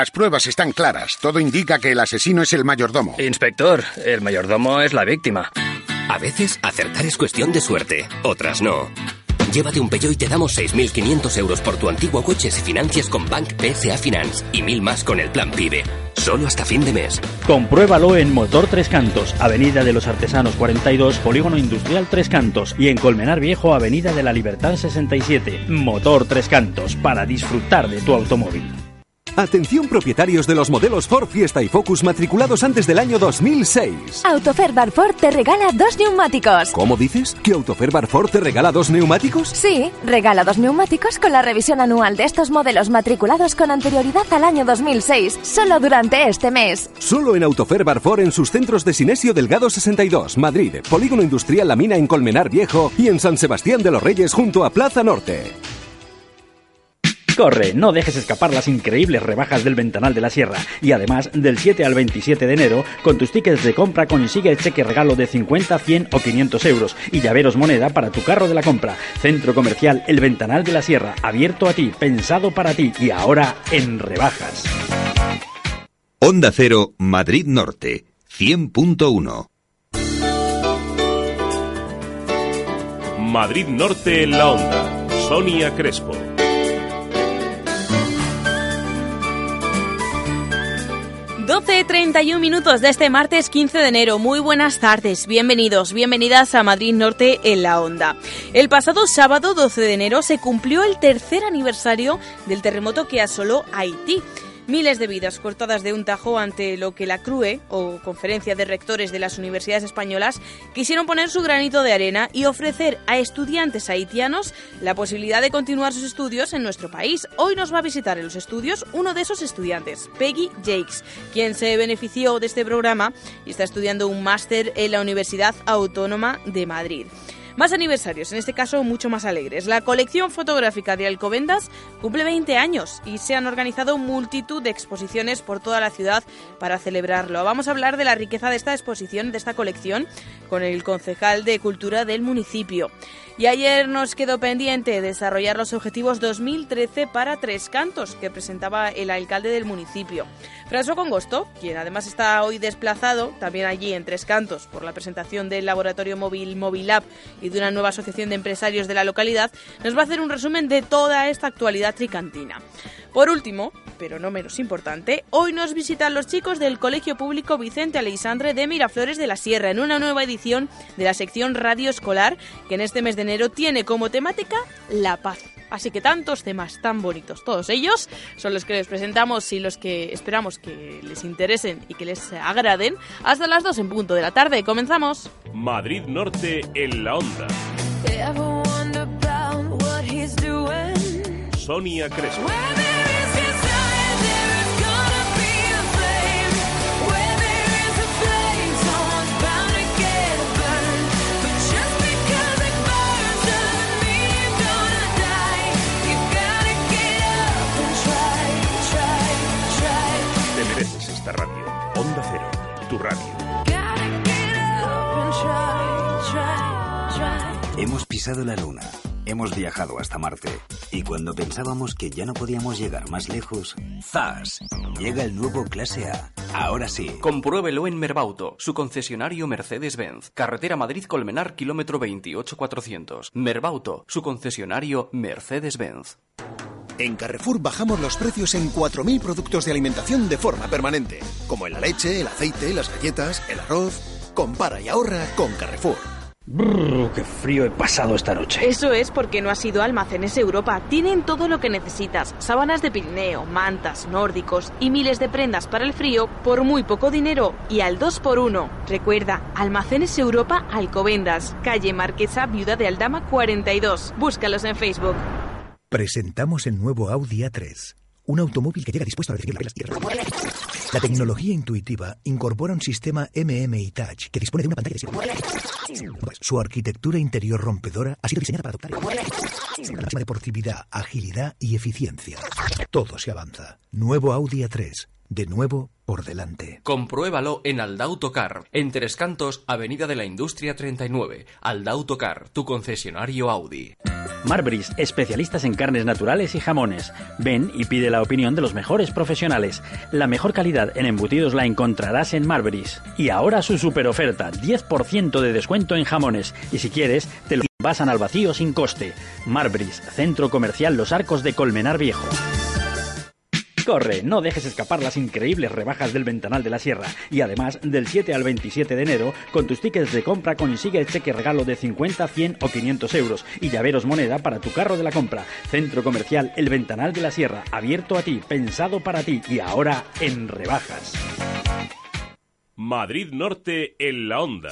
Las pruebas están claras. Todo indica que el asesino es el mayordomo. Inspector, el mayordomo es la víctima. A veces acertar es cuestión de suerte, otras no. Llévate un Peugeot y te damos 6.500 euros por tu antiguo coche si financias con Bank PSA Finance y mil más con el plan PIBE. Solo hasta fin de mes. Compruébalo en Motor Tres Cantos, Avenida de los Artesanos 42, Polígono Industrial Tres Cantos y en Colmenar Viejo, Avenida de la Libertad 67. Motor Tres Cantos, para disfrutar de tu automóvil. Atención propietarios de los modelos Ford Fiesta y Focus matriculados antes del año 2006. Autofer Ford te regala dos neumáticos. ¿Cómo dices? ¿Que Autofer Ford te regala dos neumáticos? Sí, regala dos neumáticos con la revisión anual de estos modelos matriculados con anterioridad al año 2006, solo durante este mes. Solo en Autofer Ford en sus centros de Sinesio Delgado 62, Madrid, Polígono Industrial La Mina en Colmenar Viejo y en San Sebastián de los Reyes junto a Plaza Norte. Corre, no dejes escapar las increíbles rebajas del Ventanal de la Sierra. Y además, del 7 al 27 de enero, con tus tickets de compra consigue el cheque regalo de 50, 100 o 500 euros y llaveros moneda para tu carro de la compra. Centro Comercial El Ventanal de la Sierra, abierto a ti, pensado para ti y ahora en rebajas. Onda Cero, Madrid Norte, 100.1. Madrid Norte en la onda. Sonia Crespo. 12.31 minutos de este martes 15 de enero. Muy buenas tardes, bienvenidos, bienvenidas a Madrid Norte en la Onda. El pasado sábado 12 de enero se cumplió el tercer aniversario del terremoto que asoló Haití. Miles de vidas cortadas de un tajo ante lo que la CRUE, o Conferencia de Rectores de las Universidades Españolas, quisieron poner su granito de arena y ofrecer a estudiantes haitianos la posibilidad de continuar sus estudios en nuestro país. Hoy nos va a visitar en los estudios uno de esos estudiantes, Peggy Jakes, quien se benefició de este programa y está estudiando un máster en la Universidad Autónoma de Madrid. Más aniversarios, en este caso mucho más alegres. La colección fotográfica de Alcobendas cumple 20 años y se han organizado multitud de exposiciones por toda la ciudad para celebrarlo. Vamos a hablar de la riqueza de esta exposición, de esta colección, con el concejal de Cultura del municipio. Y ayer nos quedó pendiente desarrollar los objetivos 2013 para Tres Cantos que presentaba el alcalde del municipio. François Congosto, quien además está hoy desplazado, también allí en Tres Cantos, por la presentación del laboratorio móvil Movilab y de una nueva asociación de empresarios de la localidad, nos va a hacer un resumen de toda esta actualidad tricantina. Por último, pero no menos importante, hoy nos visitan los chicos del Colegio Público Vicente Aleixandre de Miraflores de la Sierra en una nueva edición de la sección Radio Escolar que en este mes de enero tiene como temática la paz. Así que tantos temas tan bonitos, todos ellos son los que les presentamos y los que esperamos que les interesen y que les agraden hasta las 2 en punto de la tarde. Comenzamos. Madrid Norte en la onda. Sonia Crespo. Te mereces esta radio. Onda Cero, tu radio. Hemos pisado la luna, hemos viajado hasta Marte y cuando pensábamos que ya no podíamos llegar más lejos, ¡zas! Llega el nuevo Clase A. Ahora sí. Compruébelo en Merbauto, su concesionario Mercedes-Benz. Carretera Madrid-Colmenar, kilómetro 28400. Merbauto, su concesionario Mercedes-Benz. En Carrefour bajamos los precios en 4.000 productos de alimentación de forma permanente, como en la leche, el aceite, las galletas, el arroz. Compara y ahorra con Carrefour. Brrr, qué frío he pasado esta noche. Eso es porque no has ido a Almacenes Europa. Tienen todo lo que necesitas. Sábanas de Pirineo, mantas, nórdicos y miles de prendas para el frío por muy poco dinero y al 2x1. Recuerda, Almacenes Europa Alcobendas, calle Marquesa, Viuda de Aldama 42. Búscalos en Facebook. Presentamos el nuevo Audi A3. Un automóvil que llega dispuesto a recibir las tierras. La tecnología intuitiva incorpora un sistema MMI Touch que dispone de una pantalla de 7 Su arquitectura interior rompedora ha sido diseñada para adoptar la máxima deportividad, agilidad y eficiencia. Todo se avanza. Nuevo Audi A3. De nuevo por delante. Compruébalo en Aldautocar, en Tres Cantos, Avenida de la Industria 39. Aldautocar, tu concesionario Audi. Marbris, especialistas en carnes naturales y jamones. Ven y pide la opinión de los mejores profesionales. La mejor calidad en embutidos la encontrarás en Marbris. Y ahora su super oferta, 10% de descuento en jamones. Y si quieres, te lo pasan al vacío sin coste. Marbris, Centro Comercial Los Arcos de Colmenar Viejo. Corre, no dejes escapar las increíbles rebajas del Ventanal de la Sierra. Y además, del 7 al 27 de enero, con tus tickets de compra consigue el cheque regalo de 50, 100 o 500 euros y llaveros moneda para tu carro de la compra. Centro Comercial El Ventanal de la Sierra, abierto a ti, pensado para ti y ahora en rebajas. Madrid Norte en la onda.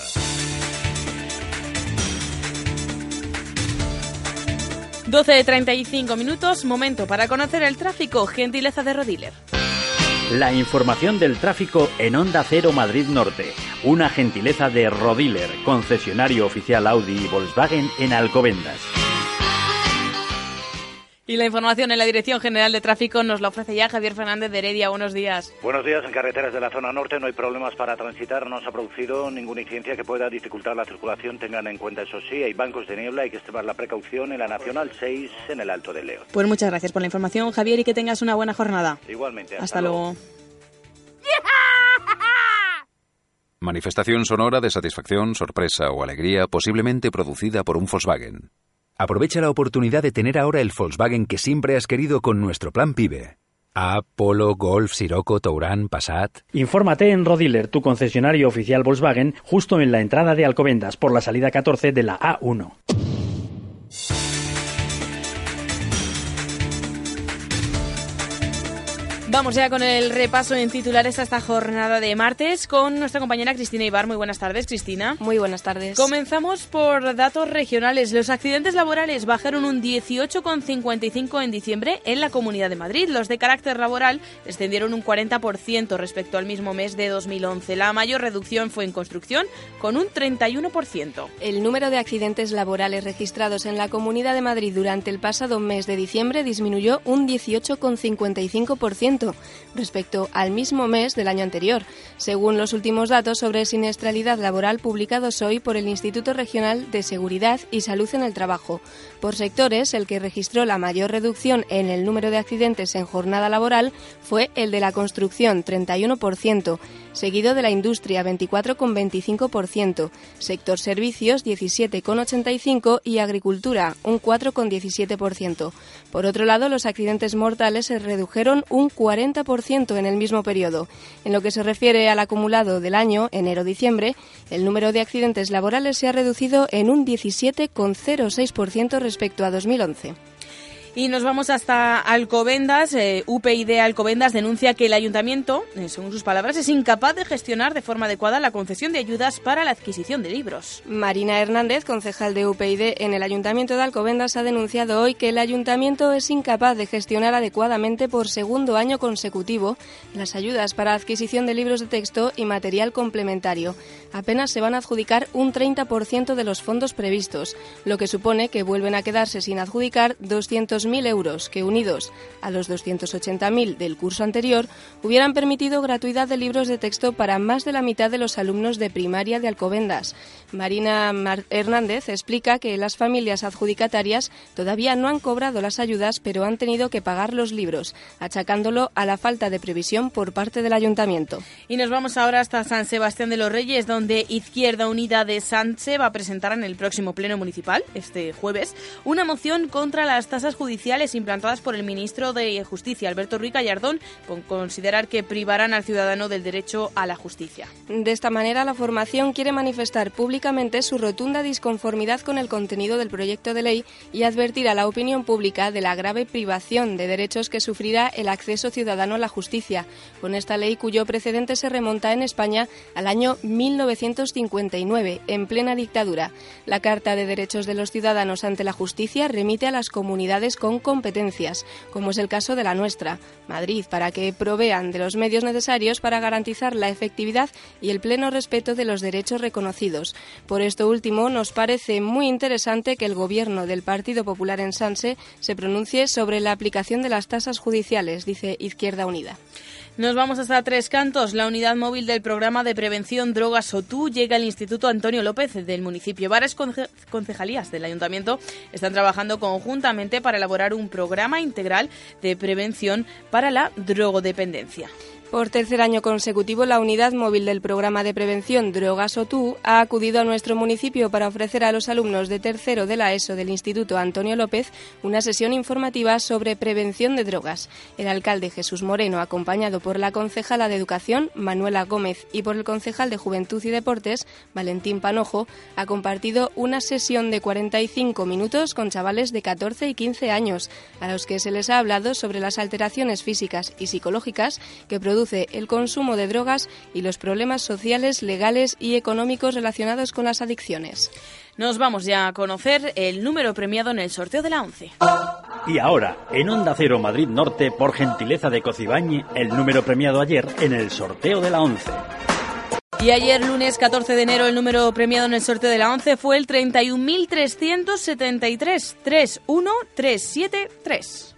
12 de 35 minutos, momento para conocer el tráfico, gentileza de Rodiler. La información del tráfico en Onda Cero Madrid Norte. Una gentileza de Rodiler, concesionario oficial Audi y Volkswagen en Alcobendas. Y la información en la Dirección General de Tráfico nos la ofrece ya Javier Fernández de Heredia. Buenos días. Buenos días. En carreteras de la zona norte no hay problemas para transitar. No se ha producido ninguna incidencia que pueda dificultar la circulación. Tengan en cuenta, eso sí, hay bancos de niebla. Hay que extremar la precaución en la Nacional 6 en el Alto del León. Pues muchas gracias por la información, Javier, y que tengas una buena jornada. Igualmente. Hasta, hasta luego. Manifestación sonora de satisfacción, sorpresa o alegría posiblemente producida por un Volkswagen. Aprovecha la oportunidad de tener ahora el Volkswagen que siempre has querido con nuestro plan PIBE. A, Polo, Golf, Sirocco, Touran, Passat. Infórmate en Rodiler, tu concesionario oficial Volkswagen, justo en la entrada de Alcobendas, por la salida 14 de la A1. Vamos ya con el repaso en titulares a esta jornada de martes con nuestra compañera Cristina Ibar. Muy buenas tardes, Cristina. Muy buenas tardes. Comenzamos por datos regionales. Los accidentes laborales bajaron un 18,55 en diciembre en la Comunidad de Madrid. Los de carácter laboral descendieron un 40% respecto al mismo mes de 2011. La mayor reducción fue en construcción, con un 31%. El número de accidentes laborales registrados en la Comunidad de Madrid durante el pasado mes de diciembre disminuyó un 18,55% respecto al mismo mes del año anterior, según los últimos datos sobre siniestralidad laboral publicados hoy por el Instituto Regional de Seguridad y Salud en el Trabajo. Por sectores, el que registró la mayor reducción en el número de accidentes en jornada laboral fue el de la construcción, 31%, seguido de la industria, 24,25%, sector servicios, 17,85% y agricultura, un 4,17%. Por otro lado, los accidentes mortales se redujeron un 40% en el mismo periodo. En lo que se refiere al acumulado del año, enero-diciembre, el número de accidentes laborales se ha reducido en un 17,06% respecto a 2011. Y nos vamos hasta Alcobendas. Eh, UPyD Alcobendas denuncia que el ayuntamiento, eh, según sus palabras, es incapaz de gestionar de forma adecuada la concesión de ayudas para la adquisición de libros. Marina Hernández, concejal de UPyD en el ayuntamiento de Alcobendas, ha denunciado hoy que el ayuntamiento es incapaz de gestionar adecuadamente por segundo año consecutivo las ayudas para adquisición de libros de texto y material complementario. Apenas se van a adjudicar un 30% de los fondos previstos, lo que supone que vuelven a quedarse sin adjudicar 200 mil euros que, unidos a los 280.000 del curso anterior, hubieran permitido gratuidad de libros de texto para más de la mitad de los alumnos de primaria de Alcobendas. Marina Hernández explica que las familias adjudicatarias todavía no han cobrado las ayudas, pero han tenido que pagar los libros, achacándolo a la falta de previsión por parte del ayuntamiento. Y nos vamos ahora hasta San Sebastián de los Reyes, donde Izquierda Unida de Sánchez va a presentar en el próximo Pleno Municipal, este jueves, una moción contra las tasas judiciales implantadas por el ministro de Justicia, Alberto Ruiz Gallardón, por considerar que privarán al ciudadano del derecho a la justicia. De esta manera, la formación quiere manifestar públicamente su rotunda disconformidad con el contenido del proyecto de ley y advertir a la opinión pública de la grave privación de derechos que sufrirá el acceso ciudadano a la justicia, con esta ley cuyo precedente se remonta en España al año 1959, en plena dictadura. La Carta de Derechos de los Ciudadanos ante la Justicia remite a las comunidades con competencias, como es el caso de la nuestra, Madrid, para que provean de los medios necesarios para garantizar la efectividad y el pleno respeto de los derechos reconocidos. Por esto último, nos parece muy interesante que el Gobierno del Partido Popular en Sanse se pronuncie sobre la aplicación de las tasas judiciales, dice Izquierda Unida. Nos vamos hasta Tres Cantos. La unidad móvil del programa de prevención drogas OTU llega al Instituto Antonio López del municipio. Varias concejalías del ayuntamiento están trabajando conjuntamente para elaborar un programa integral de prevención para la drogodependencia. Por tercer año consecutivo, la unidad móvil del programa de prevención Drogas OTU ha acudido a nuestro municipio para ofrecer a los alumnos de tercero de la ESO del Instituto Antonio López una sesión informativa sobre prevención de drogas. El alcalde Jesús Moreno, acompañado por la concejala de Educación, Manuela Gómez, y por el concejal de Juventud y Deportes, Valentín Panojo, ha compartido una sesión de 45 minutos con chavales de 14 y 15 años, a los que se les ha hablado sobre las alteraciones físicas y psicológicas que producen el consumo de drogas y los problemas sociales, legales y económicos relacionados con las adicciones. Nos vamos ya a conocer el número premiado en el sorteo de la 11. Y ahora, en Onda Cero Madrid Norte, por gentileza de Cocibañi, el número premiado ayer en el sorteo de la 11. Y ayer, lunes 14 de enero, el número premiado en el sorteo de la 11 fue el 31.373 31373.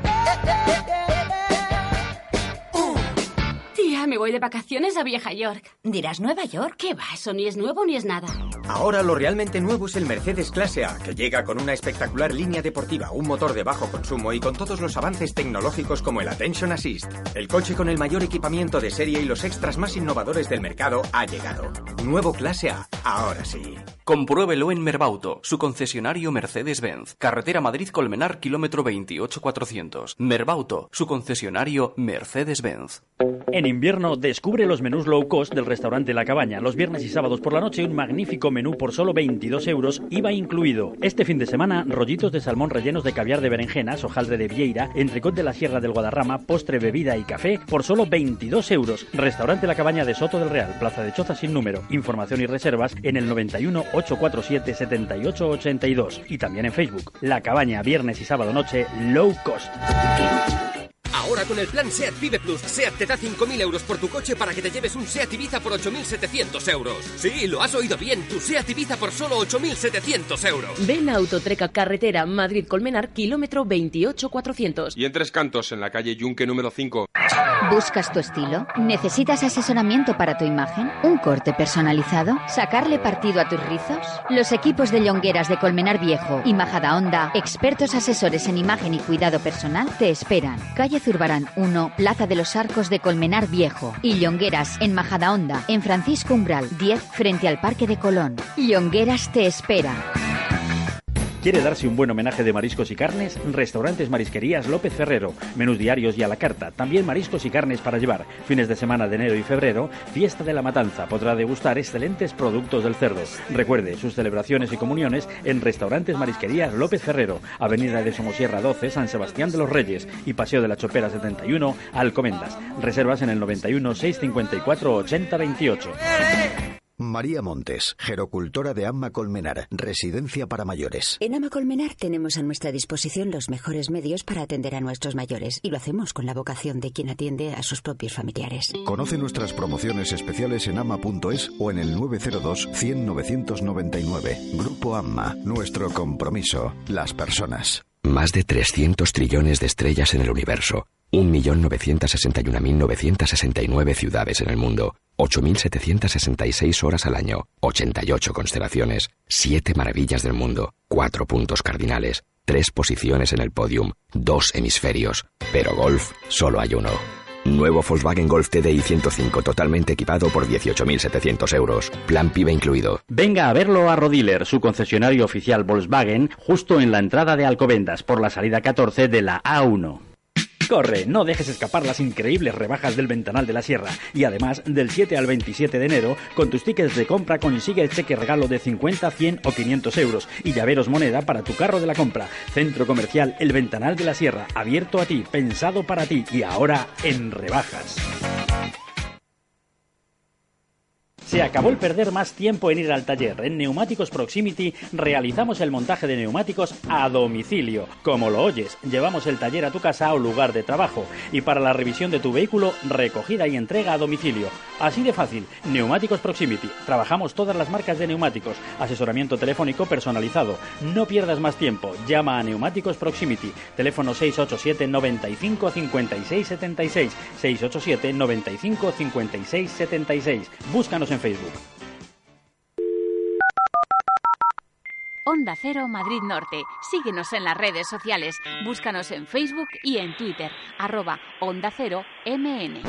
Tía, me voy de vacaciones a Vieja York. ¿Dirás Nueva York? ¿Qué va? Eso ni es nuevo ni es nada. Ahora lo realmente nuevo es el Mercedes Clase A, que llega con una espectacular línea deportiva, un motor de bajo consumo y con todos los avances tecnológicos como el Attention Assist. El coche con el mayor equipamiento de serie y los extras más innovadores del mercado ha llegado. Nuevo Clase A, ahora sí. Compruébelo en Merbauto, su concesionario Mercedes-Benz. Carretera Madrid-Colmenar, kilómetro 28400. Merbauto, su concesionario Mercedes-Benz. En invierno, descubre los menús low cost del restaurante La Cabaña. Los viernes y sábados por la noche, un magnífico menú por solo 22 euros, IVA incluido. Este fin de semana, rollitos de salmón rellenos de caviar de berenjenas, hojaldre de vieira, entrecot de la Sierra del Guadarrama, postre, bebida y café por solo 22 euros. Restaurante La Cabaña de Soto del Real, Plaza de Choza sin número. Información y reservas en el 91 847 7882 y también en Facebook. La Cabaña, viernes y sábado noche, low cost. Ahora con el plan SEAT Vive Plus, SEAT te da 5.000 euros por tu coche para que te lleves un SEAT Ibiza por 8.700 euros. Sí, lo has oído bien, tu SEAT Ibiza por solo 8.700 euros. Ven a Autotreca Carretera Madrid-Colmenar, kilómetro 28400. Y en Tres Cantos, en la calle Yunque número 5. ¿Buscas tu estilo? ¿Necesitas asesoramiento para tu imagen? ¿Un corte personalizado? ¿Sacarle partido a tus rizos? Los equipos de Llongueras de Colmenar Viejo y Majadahonda, expertos asesores en imagen y cuidado personal, te esperan. Calle Zurbarán 1, Plaza de los Arcos de Colmenar Viejo. Y Llongueras, en Majadahonda, en Francisco Umbral 10, frente al Parque de Colón. Llongueras te espera. ¿Quiere darse un buen homenaje de mariscos y carnes? Restaurantes Marisquerías López Ferrero. Menús diarios y a la carta. También mariscos y carnes para llevar. Fines de semana de enero y febrero, fiesta de la matanza. Podrá degustar excelentes productos del cerdo. Recuerde sus celebraciones y comuniones en Restaurantes Marisquerías López Ferrero. Avenida de Somosierra 12, San Sebastián de los Reyes. Y Paseo de la Chopera 71, Alcomendas. Reservas en el 91 654 8028. María Montes, gerocultora de Amma Colmenar, residencia para mayores. En Ama Colmenar tenemos a nuestra disposición los mejores medios para atender a nuestros mayores y lo hacemos con la vocación de quien atiende a sus propios familiares. Conoce nuestras promociones especiales en ama.es o en el 902 100 999. Grupo Amma, nuestro compromiso, las personas. Más de 300 trillones de estrellas en el universo. 1.961.969 ciudades en el mundo. 8.766 horas al año, 88 constelaciones, 7 maravillas del mundo, 4 puntos cardinales, tres posiciones en el podium, dos hemisferios, pero golf solo hay uno. Nuevo Volkswagen Golf TDI 105 totalmente equipado por 18.700 euros. Plan PIBE incluido. Venga a verlo a Rodiler, su concesionario oficial Volkswagen, justo en la entrada de Alcobendas, por la salida 14 de la A1. Corre, no dejes escapar las increíbles rebajas del Ventanal de la Sierra. Y además, del 7 al 27 de enero, con tus tickets de compra consigue el cheque regalo de 50, 100 o 500 euros y llaveros moneda para tu carro de la compra. Centro Comercial El Ventanal de la Sierra, abierto a ti, pensado para ti y ahora en rebajas. Se acabó el perder más tiempo en ir al taller. En Neumáticos Proximity realizamos el montaje de neumáticos a domicilio. Como lo oyes, llevamos el taller a tu casa o lugar de trabajo. Y para la revisión de tu vehículo, recogida y entrega a domicilio. Así de fácil. Neumáticos Proximity. Trabajamos todas las marcas de neumáticos. Asesoramiento telefónico personalizado. No pierdas más tiempo. Llama a Neumáticos Proximity. Teléfono 687 95 56 76. 687 95 56 76. Búscanos en Facebook. Onda Cero Madrid Norte. Síguenos en las redes sociales. Búscanos en Facebook y en Twitter. Arroba Onda Cero MN.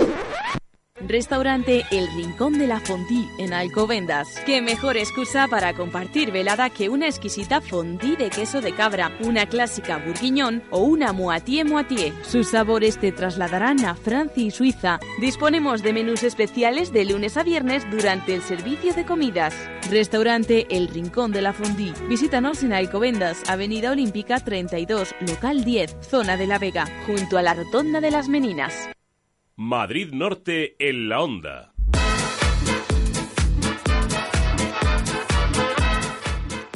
Restaurante El Rincón de la Fondue en Alcobendas. Qué mejor excusa para compartir velada que una exquisita fondue de queso de cabra, una clásica bourguignon o una moitié moitié. Sus sabores te trasladarán a Francia y Suiza. Disponemos de menús especiales de lunes a viernes durante el servicio de comidas. Restaurante El Rincón de la Fondue. Visítanos en Alcobendas, Avenida Olímpica 32, local 10, zona de La Vega, junto a la Rotonda de las Meninas. Madrid Norte en la onda.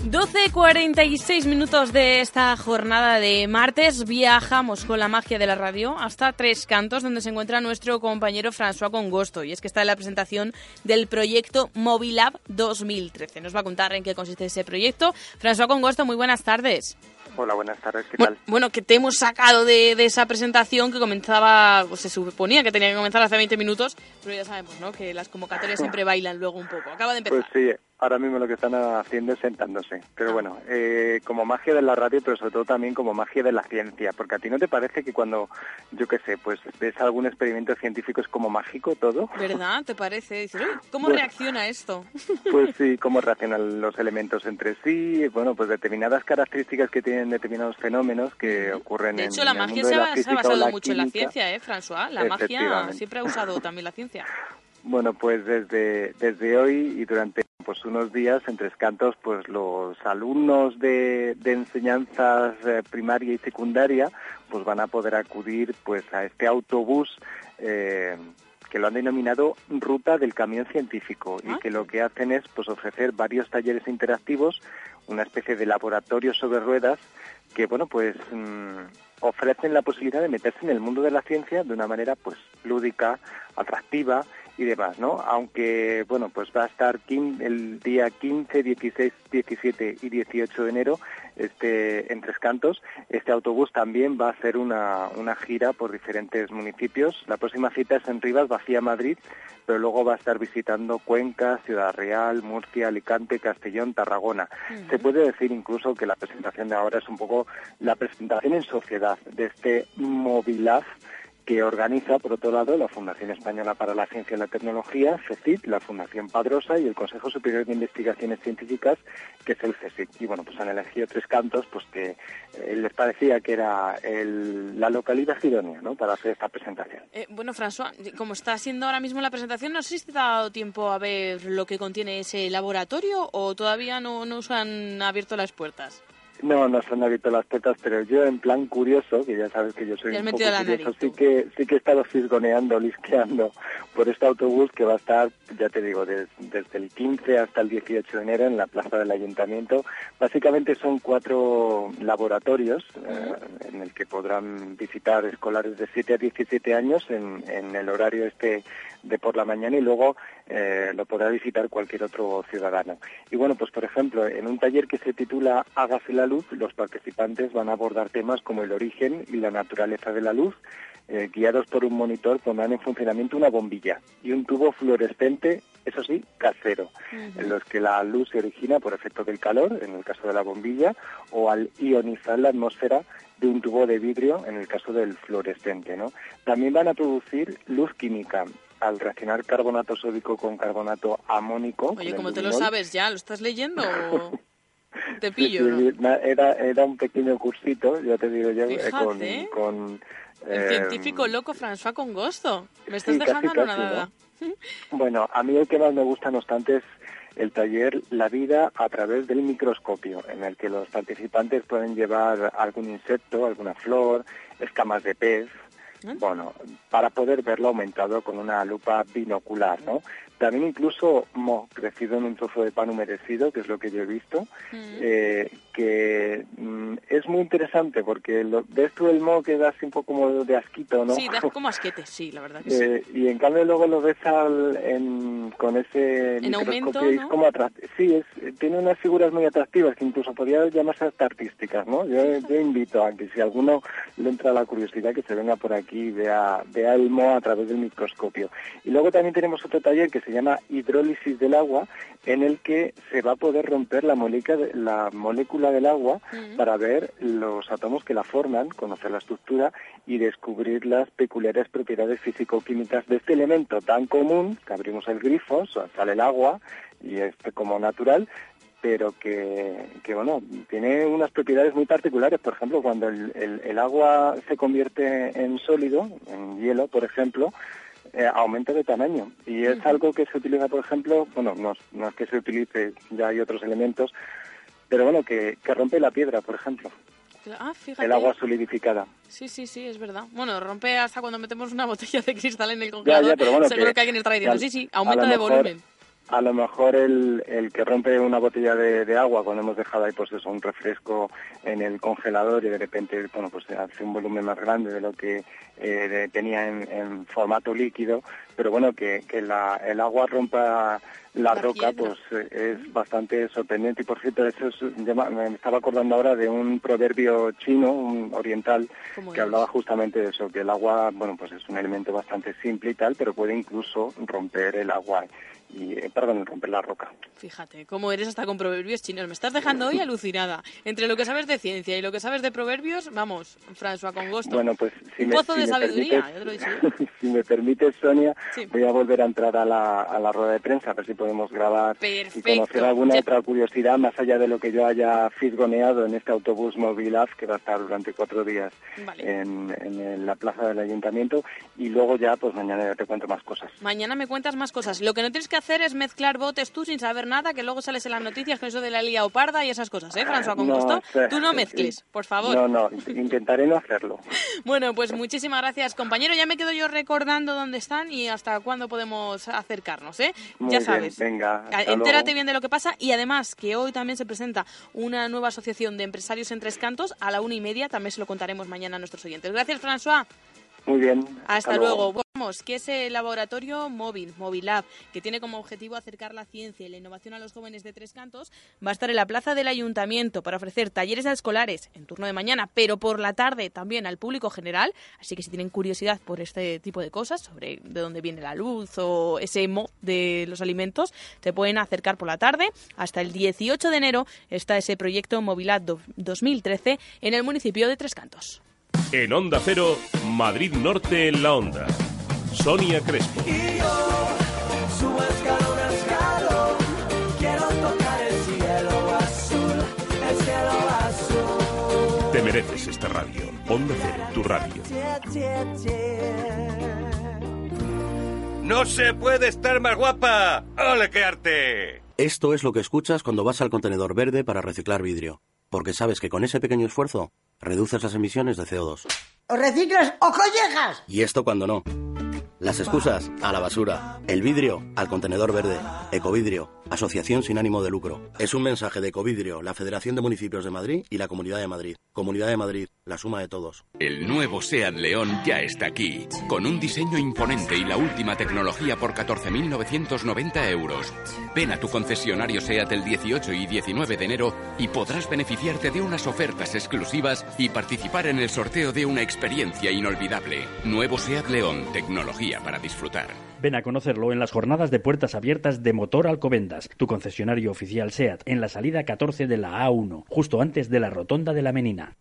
12.46 minutos de esta jornada de martes. Viajamos con la magia de la radio hasta Tres Cantos, donde se encuentra nuestro compañero François Congosto. Y es que está en la presentación del proyecto Mobilab 2013. Nos va a contar en qué consiste ese proyecto. François Congosto, muy buenas tardes. Hola, buenas tardes, ¿qué Bueno, tal? bueno, que te hemos sacado de, de esa presentación que comenzaba, pues se suponía que tenía que comenzar hace 20 minutos, pero ya sabemos, ¿no? Que las convocatorias siempre bailan luego un poco. Acaba de empezar. Pues sí, ahora mismo lo que están haciendo es sentándose. Pero bueno, eh, como magia de la radio, pero sobre todo también como magia de la ciencia, porque a ti no te parece que cuando, yo qué sé, pues ves algún experimento científico es como mágico todo. ¿Verdad? ¿Te parece? Dices, "Uy, ¿cómo Bueno. reacciona esto? Pues sí, cómo reaccionan los elementos entre sí, bueno, pues determinadas características que tienen determinados fenómenos que ocurren De en, hecho, el magia mundo se de ha, la se ha basado mucho en la ciencia, ¿eh, François? La magia siempre ha usado también la ciencia. Bueno, pues desde, desde hoy y durante pues unos días en Tres Cantos, pues los alumnos de, de enseñanzas eh, primaria y secundaria pues van a poder acudir pues a este autobús eh, que lo han denominado Ruta del Camión Científico y que lo que hacen es pues ofrecer varios talleres interactivos, una especie de laboratorio sobre ruedas que bueno pues mm, ofrecen la posibilidad de meterse en el mundo de la ciencia de una manera pues lúdica, atractiva y demás, ¿no? Aunque, bueno, pues va a estar el día 15, 16, 17 y 18 de enero este, en Tres Cantos. Este autobús también va a hacer una, una gira por diferentes municipios. La próxima cita es en Rivas, Vacía, Madrid, pero luego va a estar visitando Cuenca, Ciudad Real, Murcia, Alicante, Castellón, Tarragona. Se puede decir incluso que la presentación de ahora es un poco la presentación en sociedad de este Movilaz que organiza, por otro lado, la Fundación Española para la Ciencia y la Tecnología, CECIT, la Fundación Padrosa y el Consejo Superior de Investigaciones Científicas, que es el CSIC. Y bueno, pues han elegido tres cantos, pues que eh, les parecía que era el- la localidad idónea, ¿no?, para hacer esta presentación. Eh, bueno, François, como está siendo ahora mismo la presentación, no sé si te ha dado tiempo a ver lo que contiene ese laboratorio o todavía no, no os han abierto las puertas. No, nos han abierto las puertas, pero yo en plan curioso, que ya sabes que yo soy un poco curioso, nariz, sí que, sí que he estado fisgoneando, lisqueando por este autobús que va a estar, ya te digo, des- desde el 15 hasta el 18 de enero en la plaza del Ayuntamiento. Básicamente son cuatro laboratorios eh, en el que podrán visitar escolares de 7 a 17 años en, en el horario este de por la mañana y luego eh, lo podrá visitar cualquier otro ciudadano. Y bueno, pues por ejemplo, en un taller que se titula Hágase la luz, los participantes van a abordar temas como el origen y la naturaleza de la luz. Eh, guiados por un monitor pondrán en funcionamiento una bombilla y un tubo fluorescente eso sí, casero, en los que la luz se origina por efecto del calor, en el caso de la bombilla, o al ionizar la atmósfera de un tubo de vidrio, en el caso del fluorescente. ¿no? También van a producir luz química, al reaccionar carbonato sódico con carbonato amónico. Oye, como te lo sabes ya, ¿lo estás leyendo o te pillo? sí, no? na- era, era un pequeño cursito, ya te digo yo, eh, con... Fíjate. con El eh, científico loco François Congosto. Me estás sí, casi, dejando anonadada. Bueno, a mí el que más me gusta, no obstante, es el taller La vida a través del microscopio, en el que los participantes pueden llevar algún insecto, alguna flor, escamas de pez, bueno, para poder verlo aumentado con una lupa binocular, ¿no? También incluso mo crecido en un trozo de pan humedecido, que es lo que yo he visto, eh, que mm, es muy interesante porque lo, ves tú el mo que da así un poco como de asquito, ¿no? Sí, das como asquetes, sí, la verdad que sí. Eh, y en cambio luego lo ves al, en, con ese En aumento, microscopio y es como atrac- sí es, tiene unas figuras muy atractivas que incluso podría llamarse hasta artísticas no yo, yo invito a que si alguno le entra la curiosidad que se venga por aquí y vea vea el mo a través del microscopio. Y luego también tenemos otro taller que se llama hidrólisis del agua en el que se va a poder romper la molécula la molécula del agua para ver los átomos que la forman conocer la estructura y descubrir las peculiares propiedades físico-químicas de este elemento tan común que abrimos el grifo, sale el agua y es como natural, pero que, que, bueno, tiene unas propiedades muy particulares. Por ejemplo, cuando el, el- el agua se convierte en sólido, en hielo, por ejemplo, eh, aumenta de tamaño. Y es algo que se utiliza, por ejemplo, bueno, no, es- no es que se utilice, ya hay otros elementos, pero bueno, que, que rompe la piedra, por ejemplo, Ah, el agua solidificada. Sí, sí, sí, es verdad. Bueno, rompe hasta cuando metemos una botella de cristal en el congelador. ya, pero bueno, Seguro que, que- alguien está diciendo, sí, sí, aumenta de mejor- volumen. A lo mejor el, el que rompe una botella de, de agua cuando hemos dejado ahí pues eso, un refresco en el congelador y de repente bueno pues hace un volumen más grande de lo que eh, tenía en, formato líquido, pero bueno que, que el agua rompa la, roca pues eh, es bastante sorprendente y por cierto eso es, me estaba acordando ahora de un proverbio chino, un oriental ¿Cómo que es? hablaba justamente de eso, que el agua, bueno, pues es un elemento bastante simple y tal, pero puede incluso romper el agua y, eh, perdón, romper la roca. Fíjate, cómo eres hasta con proverbios chinos. Me estás dejando hoy alucinada. Entre lo que sabes de ciencia y lo que sabes de proverbios, vamos, François Congosto. Bueno, pues si Un me, pozo si de me sabiduría, permites- ya te lo he dicho si me permites, Sonia, Sí. voy a volver a entrar a la, a la rueda de prensa, a ver si podemos grabar y Perfecto. conocer alguna Ya- otra curiosidad más allá de lo que yo haya fisgoneado en este autobús Movilaz que va a estar durante cuatro días en, la plaza del ayuntamiento y luego ya, pues mañana ya te cuento más cosas. Mañana me cuentas más cosas. Lo que no tienes que hacer es mezclar botes tú sin saber nada, que luego sales en las noticias con eso de la lía o parda y esas cosas, ¿eh, François Congosto? sé. Tú no mezcles, por favor. No, no, intentaré no hacerlo. Bueno, pues muchísimas gracias, compañero. Ya me quedo yo recordando dónde están y hasta cuándo podemos acercarnos, ¿eh? Muy ya bien, venga, Entérate luego. bien de lo que pasa y además que hoy también se presenta una nueva asociación de empresarios en Tres Cantos a la una y media. También se lo contaremos mañana a nuestros oyentes. Gracias, François. Muy bien. Hasta, luego. Vamos, que es el laboratorio móvil, Movilab, que tiene como objetivo acercar la ciencia y la innovación a los jóvenes de Tres Cantos, va a estar en la plaza del ayuntamiento para ofrecer talleres a escolares en turno de mañana, pero por la tarde también al público general. Así que si tienen curiosidad por este tipo de cosas, sobre de dónde viene la luz o ese mo de los alimentos, se pueden acercar por la tarde. Hasta el 18 de enero está ese proyecto Movilab do- 2013 en el municipio de Tres Cantos. En Onda Cero, Madrid Norte en la Onda. Sonia Crespo. Subo escalón a escalón, quiero tocar el cielo azul, el cielo azul. Te mereces esta radio. Onda Cero, tu radio. ¡No se puede estar más guapa! ¡Ole, qué arte! Esto es lo que escuchas cuando vas al contenedor verde para reciclar vidrio, porque sabes que con ese pequeño esfuerzo reduces las emisiones de CO2. ¿O reciclas o collejas? Y esto cuando no. Las excusas a la basura, el vidrio al contenedor verde. Ecovidrio, asociación sin ánimo de lucro. Es un mensaje de Ecovidrio, la Federación de Municipios de Madrid y la Comunidad de Madrid. Comunidad de Madrid, la suma de todos. El nuevo SEAT León ya está aquí, con un diseño imponente y la última tecnología por 14.990 euros. Ven a tu concesionario SEAT el 18 y 19 de enero y podrás beneficiarte de unas ofertas exclusivas y participar en el sorteo de una experiencia inolvidable. Nuevo SEAT León, tecnología día para disfrutar. Ven a conocerlo en las jornadas de puertas abiertas de Motor Alcobendas, tu concesionario oficial SEAT, en la salida 14 de la A1, justo antes de la rotonda de la Menina.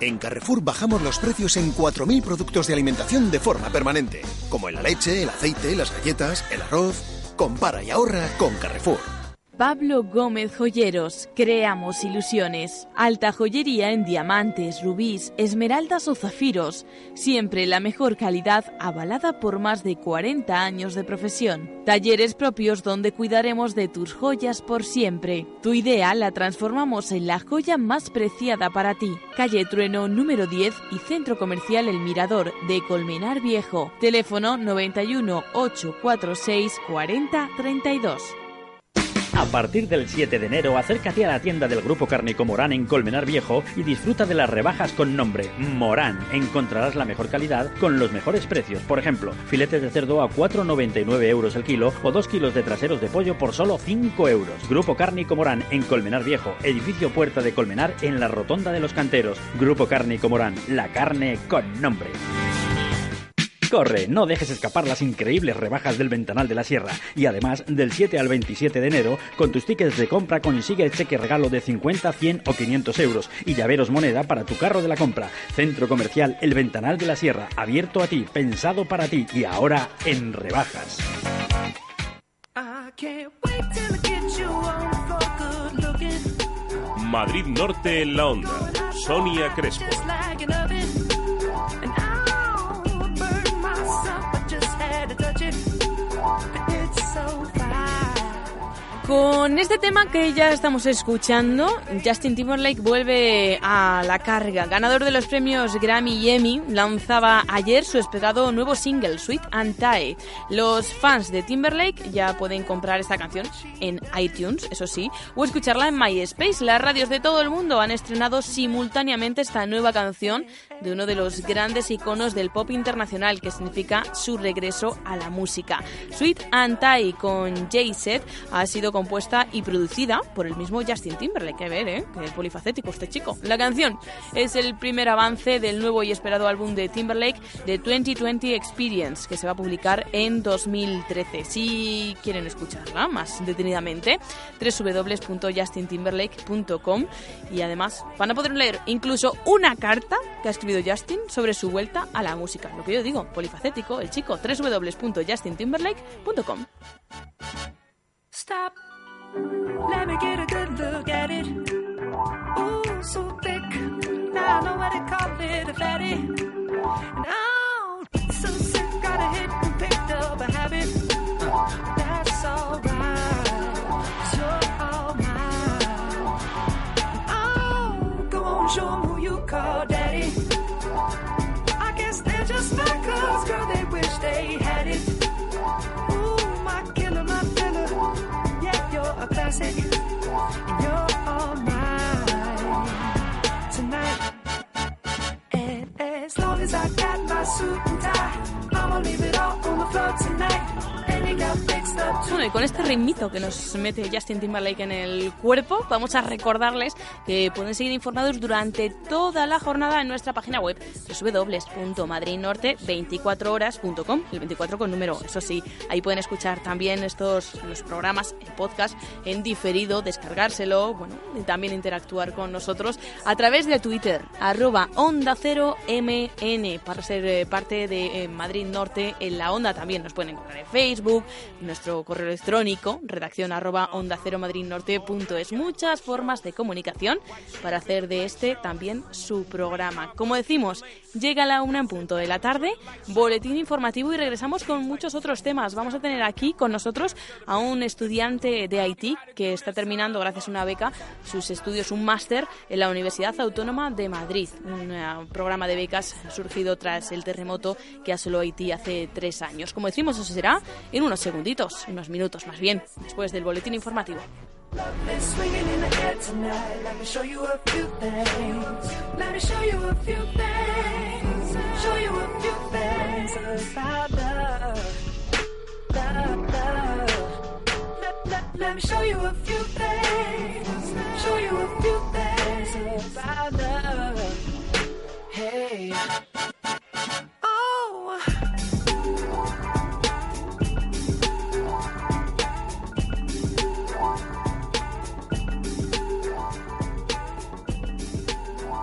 En Carrefour bajamos los precios en 4.000 productos de alimentación de forma permanente, como en la leche, el aceite, las galletas, el arroz. Compara y ahorra con Carrefour. Pablo Gómez Joyeros, creamos ilusiones. Alta joyería en diamantes, rubíes, esmeraldas o zafiros. Siempre la mejor calidad avalada por más de 40 años de profesión. Talleres propios donde cuidaremos de tus joyas por siempre. Tu idea la transformamos en la joya más preciada para ti. Calle Trueno número 10 y Centro Comercial El Mirador de Colmenar Viejo. Teléfono 91 846 40 32. A partir del 7 de enero, acércate a la tienda del Grupo Cárnico Morán en Colmenar Viejo y disfruta de las rebajas con nombre Morán. Encontrarás la mejor calidad con los mejores precios. Por ejemplo, filetes de cerdo a 4,99 euros el kilo o 2 kilos de traseros de pollo por solo 5 euros. Grupo Cárnico Morán en Colmenar Viejo, edificio Puerta de Colmenar en la Rotonda de los Canteros. Grupo Cárnico Morán, la carne con nombre. Corre, no dejes escapar las increíbles rebajas del Ventanal de la Sierra. Y además, del 7 al 27 de enero, con tus tickets de compra consigue el cheque regalo de 50, 100 o 500 euros y llaveros moneda para tu carro de la compra. Centro Comercial El Ventanal de la Sierra, abierto a ti, pensado para ti y ahora en rebajas. Madrid Norte en la onda. Sonia Crespo. Con este tema que ya estamos escuchando, Justin Timberlake vuelve a la carga. Ganador de los premios Grammy y Emmy, lanzaba ayer su esperado nuevo single, Sweet and Tie. Los fans de Timberlake ya pueden comprar esta canción en iTunes, eso sí, o escucharla en MySpace. Las radios de todo el mundo han estrenado simultáneamente esta nueva canción de uno de los grandes iconos del pop internacional, que significa su regreso a la música. Sweet and Tie con Jay-Z ha sido compuesta y producida por el mismo Justin Timberlake. Que ver, ¿eh? Que polifacético este chico. La canción es el primer avance del nuevo y esperado álbum de Timberlake, The 2020 Experience, que se va a publicar en 2013. Si quieren escucharla más detenidamente, www.justintimberlake.com y además van a poder leer incluso una carta que ha escrito Justin sobre su vuelta a la música. Lo que yo digo, polifacético, el chico, www.justintimberlake.com. Stop. Let me get a good look at it. Ooh, so thick. Now I know what to call it a fatty. And oh, so sick, got a hit and picked up a habit. That's alright. You're all mine. Oh, go on, show 'em who you call daddy. I guess they're just like us, girl. They wish they had it. Ooh, my killer, my filler. You're a classic. And you're all mine tonight. And as long as I got my suit and tie, I'ma leave it all on the floor tonight. Bueno, y con este ritmito que nos mete Justin Timberlake en el cuerpo, vamos a recordarles que pueden seguir informados durante toda la jornada en nuestra página web www.madridnorte24horas.com, el 24 con número, eso sí, ahí pueden escuchar también estos los programas en podcast en diferido, descargárselo, bueno, y también interactuar con nosotros a través de Twitter, arroba onda cero mn, para ser eh, parte de eh, Madrid Norte en la onda. También nos pueden encontrar en Facebook, nuestro correo electrónico, redacción arroba onda cero madridnorte.es. Muchas formas de comunicación para hacer de este también su programa. Como decimos, llega la una en punto de la tarde, boletín informativo y regresamos con muchos otros temas. Vamos a tener aquí con nosotros a un estudiante de Haití que está terminando, gracias a una beca, sus estudios, un máster en la Universidad Autónoma de Madrid. Un eh, programa de becas surgido tras el terremoto que asoló Haití hace tres años. Como decimos, eso será en unos segunditos, unos minutos más bien, después del boletín informativo.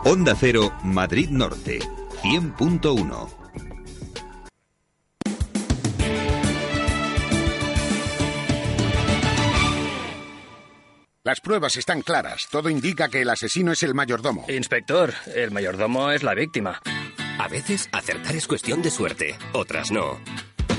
Onda Cero, Madrid Norte, 100.1. Las pruebas están claras. Todo indica que el asesino es el mayordomo. Inspector, el mayordomo es la víctima. A veces acertar es cuestión de suerte, otras no.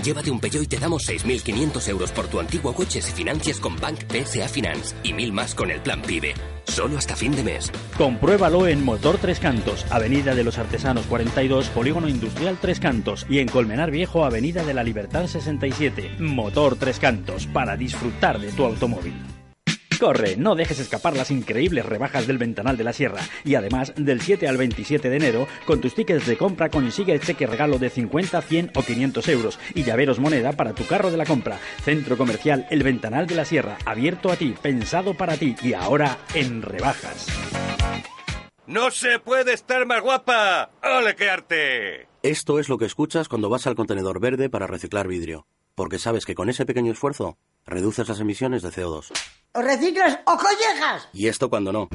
Llévate un Peugeot y te damos 6.500 euros por tu antiguo coche si financias con Bank PSA Finance y mil más con el plan PIBE. Solo hasta fin de mes. Compruébalo en Motor Tres Cantos, Avenida de los Artesanos 42, Polígono Industrial Tres Cantos y en Colmenar Viejo, Avenida de la Libertad 67. Motor Tres Cantos, para disfrutar de tu automóvil. Corre, no dejes escapar las increíbles rebajas del Ventanal de la Sierra. Y además, del 7 al 27 de enero, con tus tickets de compra consigue el cheque regalo de 50, 100 o 500 euros y llaveros moneda para tu carro de la compra. Centro Comercial El Ventanal de la Sierra, abierto a ti, pensado para ti y ahora en rebajas. ¡No se puede estar más guapa! ¡Ole qué arte! Esto es lo que escuchas cuando vas al contenedor verde para reciclar vidrio. Porque sabes que con ese pequeño esfuerzo reduces las emisiones de CO2. ¿O reciclas o collejas? Y esto cuando no.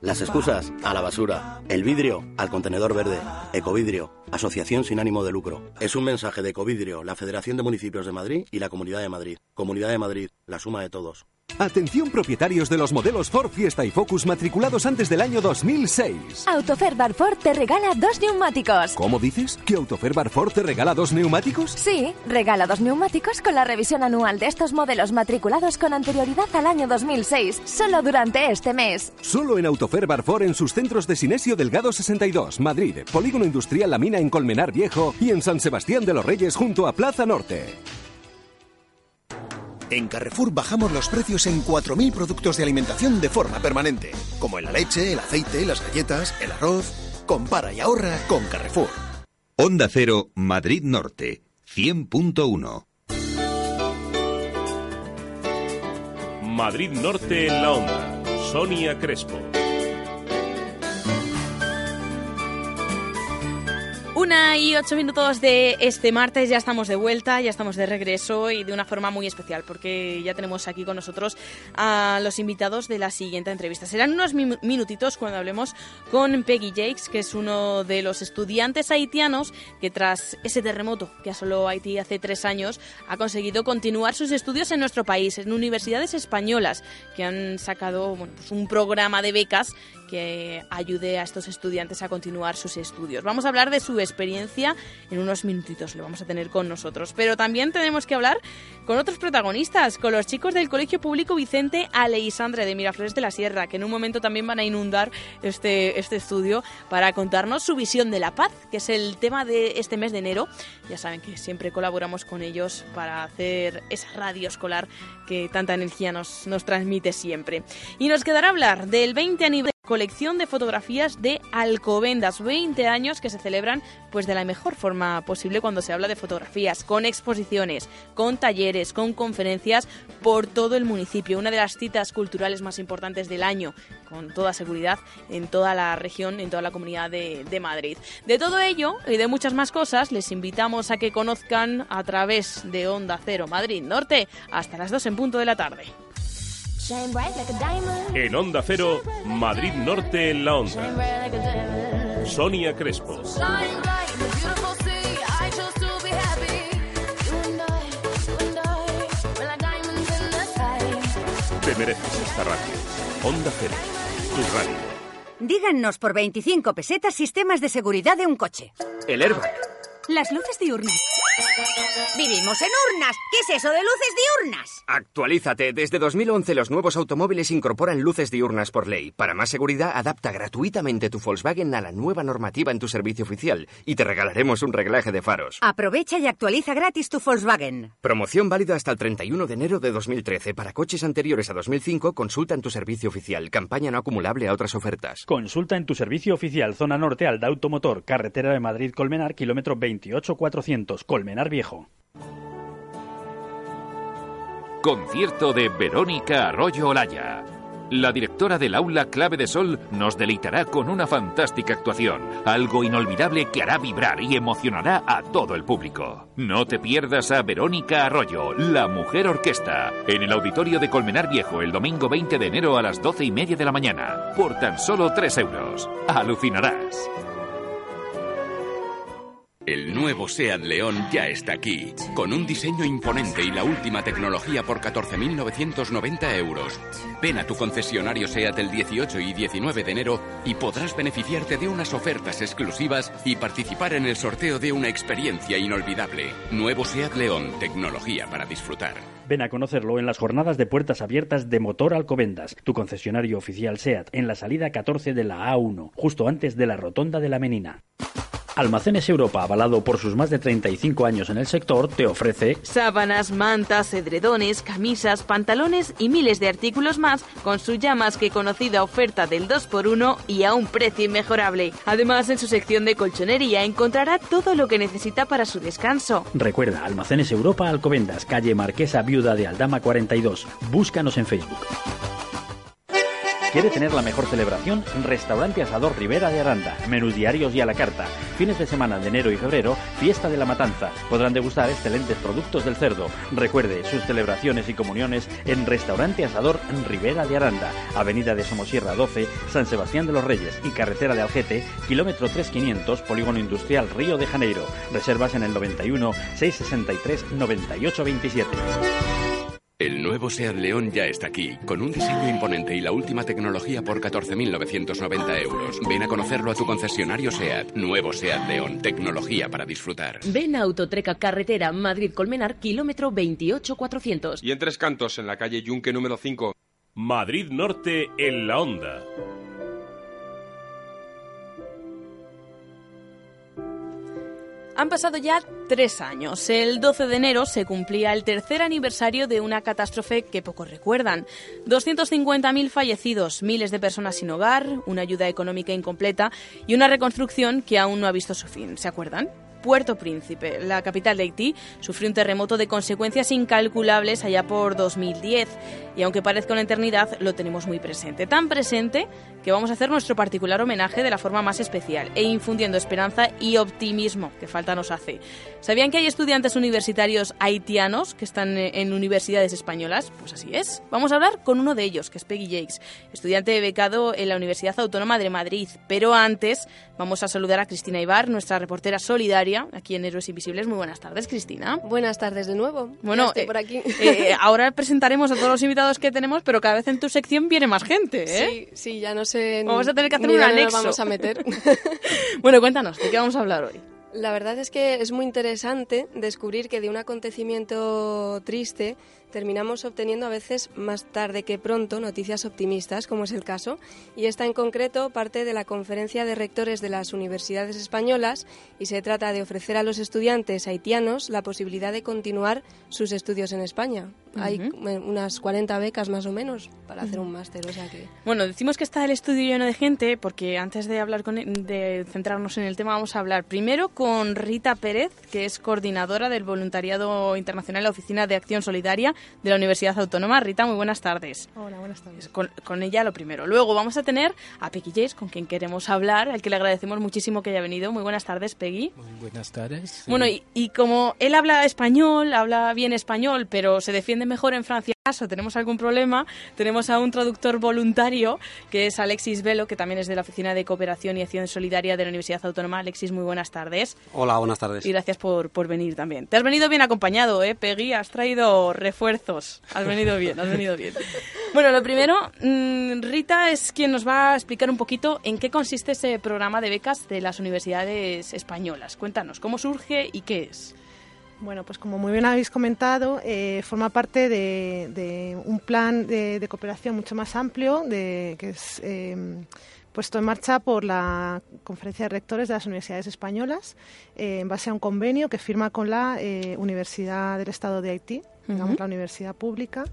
Las excusas a la basura. El vidrio al contenedor verde. Ecovidrio, asociación sin ánimo de lucro. Es un mensaje de Ecovidrio, la Federación de Municipios de Madrid y la Comunidad de Madrid. Comunidad de Madrid, la suma de todos. Atención propietarios de los modelos Ford Fiesta y Focus matriculados antes del año 2006. Autofer Ford te regala dos neumáticos. ¿Cómo dices? ¿Que Autofer Ford te regala dos neumáticos? Sí, regala dos neumáticos con la revisión anual de estos modelos matriculados con anterioridad al año 2006, solo durante este mes. Solo en Autofer Ford en sus centros de Sinesio Delgado 62, Madrid, Polígono Industrial La Mina en Colmenar Viejo y en San Sebastián de los Reyes junto a Plaza Norte. En Carrefour bajamos los precios en 4.000 productos de alimentación de forma permanente, como en la leche, el aceite, las galletas, el arroz. Compara y ahorra con Carrefour. Onda Cero, Madrid Norte, 100.1. Madrid Norte en la onda. Sonia Crespo. Una y ocho minutos de este martes, ya estamos de vuelta, ya estamos de regreso y de una forma muy especial porque ya tenemos aquí con nosotros a los invitados de la siguiente entrevista. Serán unos mi- minutitos cuando hablemos con Peggy Jakes, que es uno de los estudiantes haitianos que tras ese terremoto que asoló Haití hace tres años ha conseguido continuar sus estudios en nuestro país, en universidades españolas que han sacado pues un programa de becas que ayude a estos estudiantes a continuar sus estudios. Vamos a hablar de su experiencia en unos minutitos, lo vamos a tener con nosotros. Pero también tenemos que hablar con otros protagonistas, con los chicos del Colegio Público Vicente Aleisandre de Miraflores de la Sierra, que en un momento también van a inundar este, este estudio para contarnos su visión de la paz, que es el tema de este mes de enero. Ya saben que siempre colaboramos con ellos para hacer esa radio escolar que tanta energía nos, nos transmite siempre. Y nos quedará hablar del 20 aniversario colección de fotografías de Alcobendas, 20 años que se celebran pues de la mejor forma posible cuando se habla de fotografías, con exposiciones, con talleres, con conferencias por todo el municipio, una de las citas culturales más importantes del año, con toda seguridad, en toda la región, en toda la comunidad de, de Madrid. De todo ello y de muchas más cosas, les invitamos a que conozcan a través de Onda Cero Madrid Norte hasta las 2 en punto de la tarde. En Onda Cero, Madrid Norte en la Shine onda. bright like a diamond. Sonia Crespo. Te mereces esta radio. Onda Cero, tu radio. Díganos por 25 pesetas sistemas de seguridad de un coche. El airbag. Las luces diurnas. Vivimos en urnas. ¿Qué es eso de luces diurnas? Actualízate. Desde 2011 los nuevos automóviles incorporan luces diurnas por ley. Para más seguridad, adapta gratuitamente tu Volkswagen a la nueva normativa en tu servicio oficial y te regalaremos un reglaje de faros. Aprovecha y actualiza gratis tu Volkswagen. Promoción válida hasta el 31 de enero de 2013. Para coches anteriores a 2005, consulta en tu servicio oficial. Campaña no acumulable a otras ofertas. Consulta en tu servicio oficial Zona Norte Alda Automotor, carretera de Madrid-Colmenar, kilómetro 28400, Colmenar Viejo. Concierto de Verónica Arroyo Olaya. La directora del aula Clave de Sol nos deleitará con una fantástica actuación, algo inolvidable que hará vibrar y emocionará a todo el público. No te pierdas a Verónica Arroyo, la mujer orquesta, en el auditorio de Colmenar Viejo el domingo 20 de enero a las 12 y media de la mañana, por tan solo 3 euros. Alucinarás. El nuevo SEAT León ya está aquí, con un diseño imponente y la última tecnología por 14.990 euros. Ven a tu concesionario SEAT el 18 y 19 de enero y podrás beneficiarte de unas ofertas exclusivas y participar en el sorteo de una experiencia inolvidable. Nuevo SEAT León, tecnología para disfrutar. Ven a conocerlo en las jornadas de puertas abiertas de Motor Alcobendas, tu concesionario oficial SEAT, en la salida 14 de la A1, justo antes de la rotonda de la Menina. Almacenes Europa, avalado por sus más de 35 años en el sector, te ofrece Sábanas, mantas, edredones, camisas, pantalones y miles de artículos más con su ya más que conocida oferta del 2x1 y a un precio inmejorable. Además, en su sección de colchonería encontrará todo lo que necesita para su descanso. Recuerda, Almacenes Europa Alcobendas, calle Marquesa Viuda de Aldama 42. Búscanos en Facebook. ¿Quiere tener la mejor celebración? Restaurante Asador Rivera de Aranda. Menús diarios y a la carta. Fines de semana de enero y febrero, fiesta de la matanza. Podrán degustar excelentes productos del cerdo. Recuerde sus celebraciones y comuniones en Restaurante Asador Rivera de Aranda. Avenida de Somosierra 12, San Sebastián de los Reyes y Carretera de Algete, kilómetro 3500, Polígono Industrial Río de Janeiro. Reservas en el 91 663 9827. El nuevo SEAT León ya está aquí, con un diseño imponente y la última tecnología por 14.990 euros. Ven a conocerlo a tu concesionario SEAT. Nuevo SEAT León, tecnología para disfrutar. Ven a Autotreca Carretera Madrid-Colmenar, kilómetro 28400. Y en Tres Cantos, en la calle Yunque número 5. Madrid Norte en la onda. Han pasado ya tres años. El 12 de enero se cumplía el tercer aniversario de una catástrofe que pocos recuerdan. 250.000 fallecidos, miles de personas sin hogar, una ayuda económica incompleta y una reconstrucción que aún no ha visto su fin. ¿Se acuerdan? Puerto Príncipe, la capital de Haití, sufrió un terremoto de consecuencias incalculables allá por 2010 y aunque parezca una eternidad, lo tenemos muy presente. Tan presente que vamos a hacer nuestro particular homenaje de la forma más especial e infundiendo esperanza y optimismo que falta nos hace. ¿Sabían que hay estudiantes universitarios haitianos que están en universidades españolas? Pues así es. Vamos a hablar con uno de ellos, que es Peggy Jakes, estudiante becado en la Universidad Autónoma de Madrid. Pero antes vamos a saludar a Cristina Ibar, nuestra reportera solidaria aquí en Héroes Invisibles. Muy buenas tardes, Cristina. Buenas tardes de nuevo. Bueno, estoy eh, por aquí. eh, ahora presentaremos a todos los invitados que tenemos, pero cada vez en tu sección viene más gente, ¿eh? Sí, sí, ya no sé. Vamos a tener que hacer un anexo. Nos vamos a meter. Bueno, cuéntanos, ¿de qué vamos a hablar hoy? La verdad es que es muy interesante descubrir que de un acontecimiento triste terminamos obteniendo a veces más tarde que pronto noticias optimistas, como es el caso, y esta en concreto parte de la conferencia de rectores de las universidades españolas y se trata de ofrecer a los estudiantes haitianos la posibilidad de continuar sus estudios en España. Hay unas 40 becas más o menos para hacer un máster, o sea que... Bueno, decimos que está el estudio lleno de gente porque antes de hablar con de centrarnos en el tema vamos a hablar primero con Rita Pérez, que es coordinadora del voluntariado internacional de la Oficina de Acción Solidaria de la Universidad Autónoma. Rita, muy buenas tardes. Hola, buenas tardes. Con, con ella lo primero. Luego vamos a tener a Peggy Jace, con quien queremos hablar, al que le agradecemos muchísimo que haya venido. Muy buenas tardes, Peggy. Buenas tardes. Bueno, y, y como él habla español, habla bien español, pero se defiende mejor en Francia, caso tenemos algún problema, tenemos a un traductor voluntario, que es Alexis Velo, que también es de la Oficina de Cooperación y Acción Solidaria de la Universidad Autónoma. Alexis, muy buenas tardes. Hola, buenas tardes. Y gracias por, por venir también. Te has venido bien acompañado, ¿eh, Peggy? Has traído refuerzos. Has venido bien, has venido bien. Bueno, lo primero, mm, Rita es quien nos va a explicar un poquito en qué consiste ese programa de becas de las universidades españolas. Cuéntanos, ¿cómo surge y qué es? Bueno, pues como muy bien habéis comentado, eh, forma parte de, de un plan de, de cooperación mucho más amplio de, que es eh, puesto en marcha por la Conferencia de Rectores de las Universidades Españolas eh, en base a un convenio que firma con la eh, Universidad del Estado de Haití, digamos la universidad pública.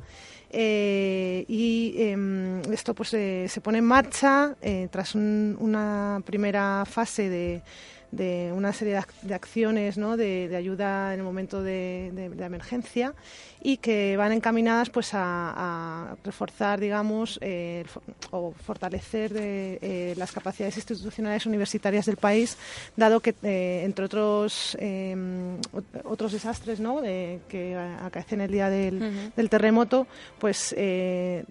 Eh, y em, esto pues eh, se pone en marcha tras un- una primera fase de, de una serie de, ac- de acciones ¿no? de, de ayuda en el momento de, de- de emergencia y que van encaminadas pues a, a reforzar digamos eh, o fortalecer eh, las capacidades institucionales universitarias del país dado que eh, entre otros eh, ot- otros desastres ¿no? de- que acaecen el día del, del terremoto pues eh,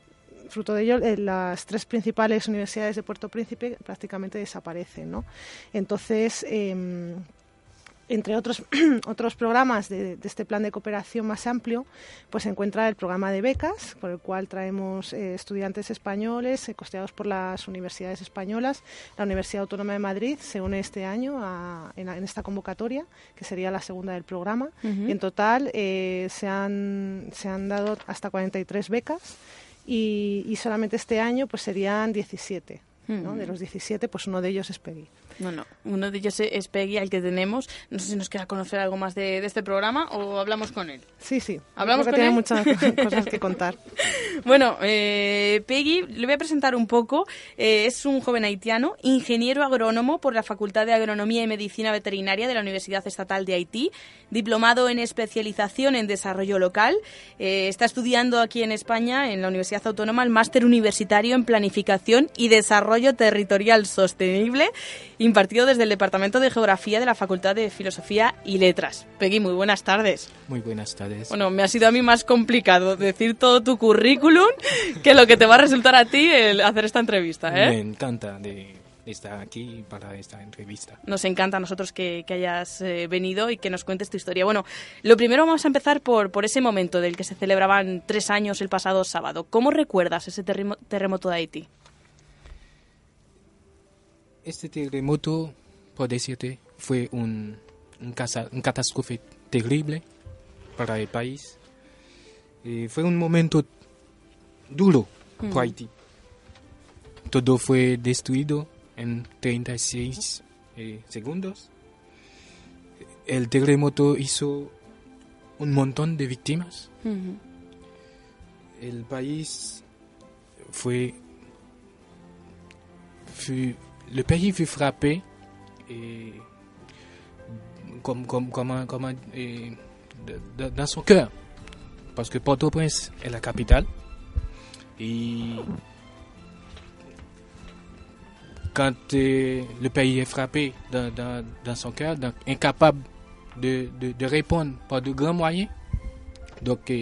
fruto de ello, eh, las tres principales universidades de Puerto Príncipe prácticamente desaparecen. ¿no? Entonces, em, entre otros, otros programas de, de este plan de cooperación más amplio, pues se encuentra el programa de becas, por el cual traemos eh, estudiantes españoles eh, costeados por las universidades españolas. La Universidad Autónoma de Madrid se une este año a- en, en esta convocatoria, que sería la segunda del programa. Y en total eh, se, han, se han dado hasta 43 becas y, y solamente este año pues serían 17. ¿no? Ujú. De los 17, pues uno de ellos es PEGI. Bueno, uno de ellos es Peggy, al que tenemos. No sé si nos queda conocer algo más de, de este programa o hablamos con él. Sí, sí. ¿Hablamos Creo con que tiene él? muchas cosas que contar. Bueno, eh, Peggy, le voy a presentar un poco. Eh, es un joven haitiano, ingeniero agrónomo por la Facultad de Agronomía y Medicina Veterinaria de la Universidad Estatal de Haití, diplomado en especialización en desarrollo local. Eh, está estudiando aquí en España, en la Universidad Autónoma, el máster universitario en planificación y desarrollo territorial sostenible, impartido desde el Departamento de Geografía de la Facultad de Filosofía y Letras. Peggy, muy buenas tardes. Muy buenas tardes. Bueno, me ha sido a mí más complicado decir todo tu currículum que lo que te va a resultar a ti el hacer esta entrevista, Me ¿eh? encanta de estar aquí para esta entrevista. Nos encanta a nosotros que, que hayas eh, venido y que nos cuentes tu historia. Bueno, lo primero vamos a empezar por, por ese momento del que se celebraban tres años el pasado sábado. ¿Cómo recuerdas ese terremo- terremoto de Haití? Este terremoto, por decirte, fue un, un, casa- un catástrofe terrible para el país. Eh, fue un momento duro Mm. para Haití. Todo fue destruido en 36 eh, segundos. El terremoto hizo un montón de víctimas. El país fue, fut- le pays fut frappé comme, dans son cœur. Parce que Port-au-Prince est la capitale. Et quand euh, le pays est frappé dans, son cœur, donc incapable de, répondre par de grands moyens, donc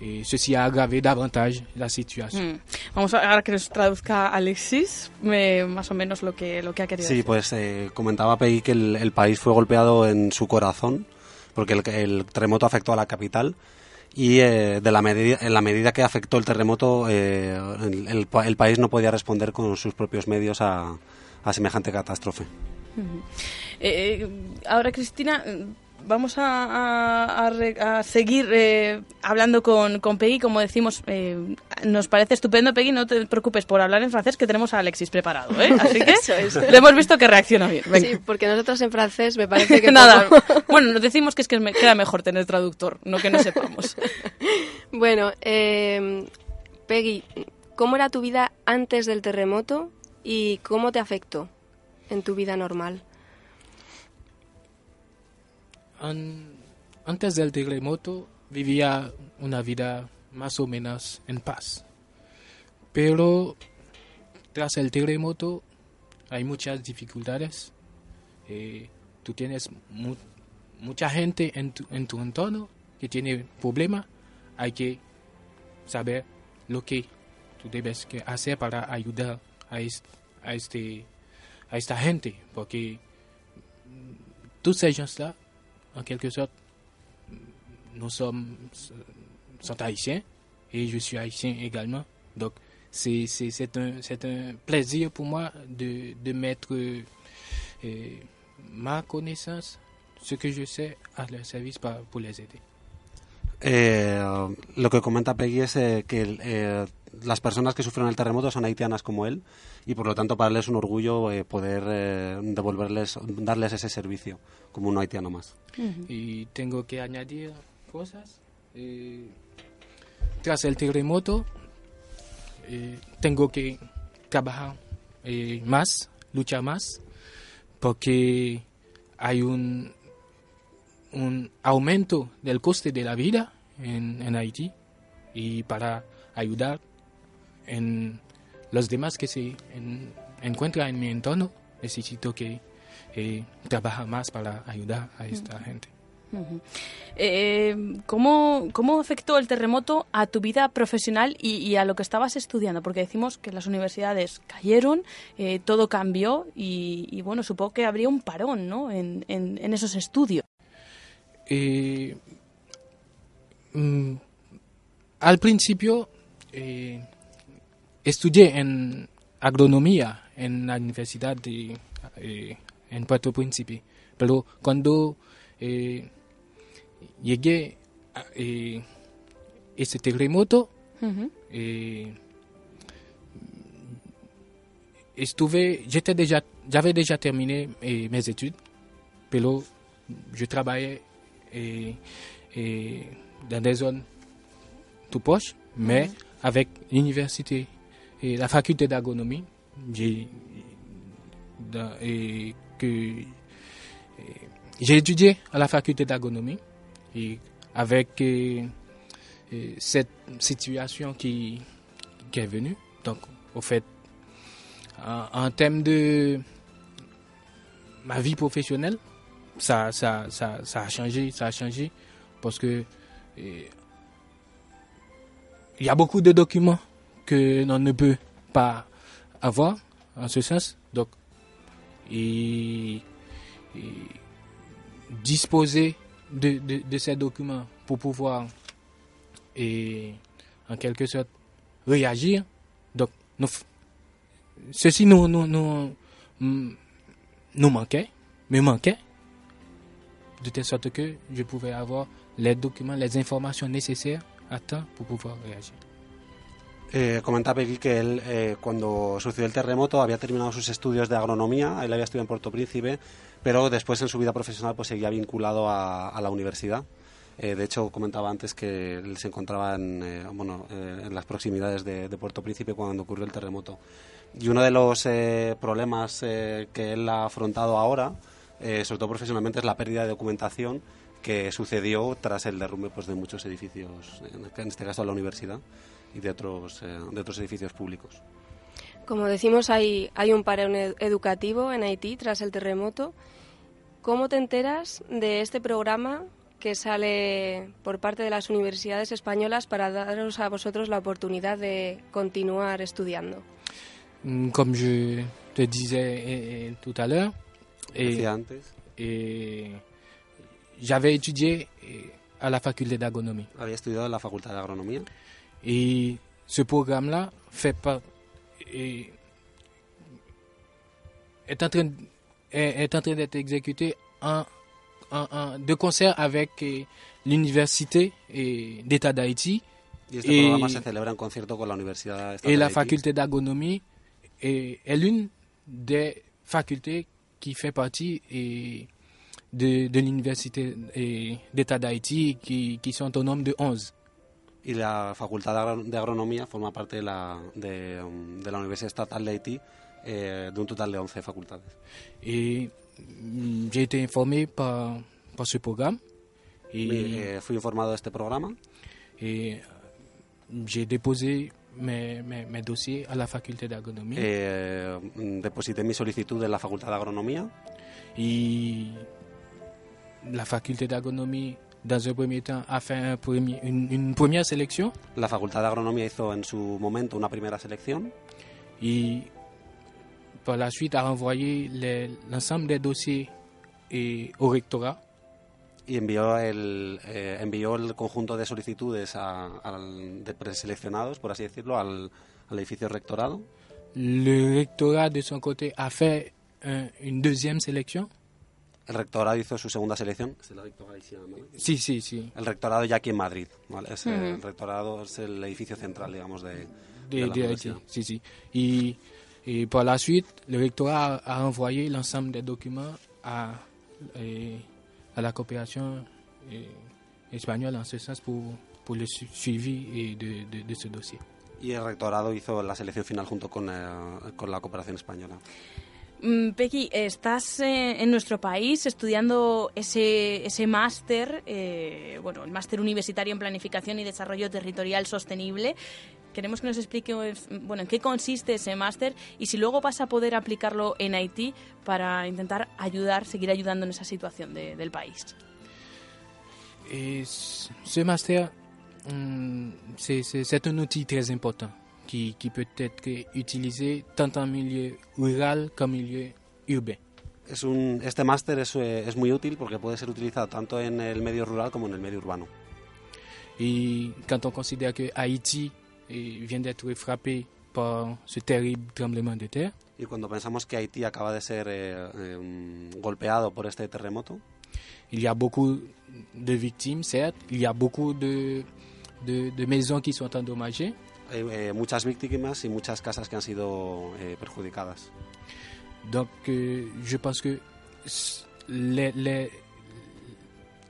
et ceci a aggravé davantage la situation. Mm. Vamos a ahora que nos traduzca Alexis me- más o menos lo que, lo que ha querido Sí, decir. pues eh, comentaba Peggy que el, el país fue golpeado en su corazón, porque el, el terremoto afectó a la capital y eh, de la medida, en la medida que afectó el terremoto, eh, el, el el país no podía responder con sus propios medios a, a semejante catástrofe. Ujú. Eh, eh, ahora, Cristina, eh, vamos a, a- a re- a seguir eh, hablando con, con Peggy. Como decimos, eh, nos parece estupendo, Peggy. No te preocupes por hablar en francés, que tenemos a Alexis preparado. ¿eh? Así que es. le hemos visto que reacciona bien. Venga. Sí, porque nosotros en francés me parece que Nada, poco. bueno, nos decimos que es que me- queda mejor tener traductor, no que no sepamos. Bueno, eh, Peggy, ¿cómo era tu vida antes del terremoto y cómo te afectó en tu vida normal? An- antes del terremoto vivía una vida más o menos en paz. Pero tras el terremoto hay muchas dificultades. Eh, tú tienes mu- mucha gente en tu, en tu entorno que tiene problemas. Hay que saber lo que tú debes que hacer para ayudar a, es- a, este, esta gente. Porque tous ces gens-là, en quelque sorte, nous sommes sont haïtiens et je suis haïtien également. Donc, c'est un, c'est un plaisir pour moi de, de mettre euh, ma connaissance, ce que je sais, à leur service pour les aider. Eh, lo que comenta Peggy es que las personas que sufrieron el terremoto son haitianas como él y por lo tanto para él es un orgullo eh, poder eh, devolverles, darles ese servicio como un haitiano más. Y tengo que añadir cosas. Eh, tras el terremoto, eh, tengo que trabajar eh, más, luchar más porque hay un, un aumento del coste de la vida en, en Haití y para ayudar en los demás que se en- encuentran en mi entorno, necesito que eh, trabaje más para ayudar a esta gente. Ujú. Eh, ¿cómo, ¿Cómo afectó el terremoto a tu vida profesional y, y a lo que estabas estudiando? Porque decimos que las universidades cayeron, eh, todo cambió y, y, bueno, supongo que habría un parón ¿no? en, en- en esos estudios. Eh, mm, al principio eh, estudié en agronomía en la Universidad de eh, en Puerto Príncipe, pero cuando eh, llegué a eh, ese terremoto, eh, estuve, j'étais déjà, j'avais déjà terminé eh, mes études, pero je travaillais dans des zones tout proches, mais avec l'université et la faculté d'agronomie, que j'ai étudié à la faculté d'agronomie et avec cette situation qui, est venue. Donc, au fait, en, termes de ma vie professionnelle, ça, ça, ça, ça a changé, ça a changé parce que il y a beaucoup de documents que l'on ne peut pas avoir en ce sens. Donc, et, disposer de, ces documents pour pouvoir et en quelque sorte réagir. Donc, nous, ceci nous, nous, nous, mm, nous manquait, me manquait, de telle sorte que je pouvais avoir les documents, les informations nécessaires à temps pour pouvoir réagir. Eh, comentaba aquí que él, eh, cuando sucedió el terremoto, había terminado sus estudios de agronomía, él había estudiado en Puerto Príncipe, pero después en su vida profesional pues seguía vinculado a, a la universidad. Eh, de hecho, comentaba antes que él se encontraba en, eh, bueno, eh, en las proximidades de, de Puerto Príncipe cuando ocurrió el terremoto. Y uno de los eh, problemas que él ha afrontado ahora, sobre todo profesionalmente, es la pérdida de documentación que sucedió tras el derrumbe pues, de muchos edificios, en en este caso la universidad y de otros, eh, de otros edificios públicos. Como decimos, hay, hay un parón ed- educativo en Haití tras el terremoto. ¿Cómo te enteras de este programa que sale por parte de las universidades españolas para daros a vosotros la oportunidad de continuar estudiando? Mm, je te disais eh, eh, tout à l'heure, et, Decía antes. et j'avais étudié eh, à la faculté d'agronomie. Había estudiado en la Facultad de Agronomía Et ce programme-là fait pas, et est en train, est, est en train d'être exécuté en, en- en- de concert avec eh, l'université eh, d'État d'Haïti. Y este programa se celebra en concierto con la Universidad et la faculté d'agronomie est, est l'une des facultés qui fait partie eh, de, de l'université d'État d'Haïti qui, qui sont au nombre de 11. Y la Facultad de, Agro- de Agronomía forma parte de la, de, um, de la Universidad Estatal de Haití, eh, de un total de 11 facultades. Et mm, j'ai été informé par, par ce programme. Et, Me- eh, fui informado de este programa et j'ai déposé mes, mes, mes dossiers à la faculté d'agronomie. Eh, mm, deposité mi solicitud en la Facultad de Agronomía Et la faculté d'agronomie, dans un premier temps, a fait un premier- une, une première sélection. La Facultad de Agronomía hizo en su momento una primera selección Et par la suite a renvoyé l'ensemble des dossiers et au rectorat. y envió el, eh, envió el conjunto de solicitudes a- al- de preseleccionados, por así decirlo, al, al edificio rectorado. Le rectorat, de son côté, a fait un- une deuxième sélection. El rectorado hizo su segunda selección. ¿Es el? Sí, sí, sí. El rectorado ya aquí en Madrid. ¿vale? Es, eh, Ujú. El rectorado es el edificio central, digamos, de, de de, la de. Si, si. Et, et par la suite, le rectorat a, a renvoyé l'ensemble des documents à, et, à la coopération eh, espagnole en ce sens pour, pour le su- suivi et de, de, de ce dossier. Y el rectorado hizo la selección final junto con, eh, con la cooperación española. Mm, Pequi, estás eh, en nuestro país estudiando ese, ese máster, eh, bueno, el máster universitario en Planificación y Desarrollo Territorial Sostenible. Queremos que nos explique eh, bueno, en qué consiste ese máster y si luego vas a poder aplicarlo en Haití para intentar ayudar, seguir ayudando en esa situación de- del país. Hum, c'est- c'est c'est un outil très important qui, qui peut être utilisé tant en milieu rural qu'en milieu urbain. Es un, este máster es, eh, es muy útil porque puede ser utilizado tanto en el medio rural como en el medio urbano. Et quand on considère que Haïti eh, vient d'être frappé par ce terrible tremblement de terre, Y cuando pensamos que Haití acaba de ser eh, eh, golpeado por este terremoto, il y a beaucoup de victimes, certes, il y a beaucoup de, de, de maisons qui sont endommagées, eh, muchas víctimas y muchas casas que han sido eh, perjudicadas. Donc, euh, je pense que les, les-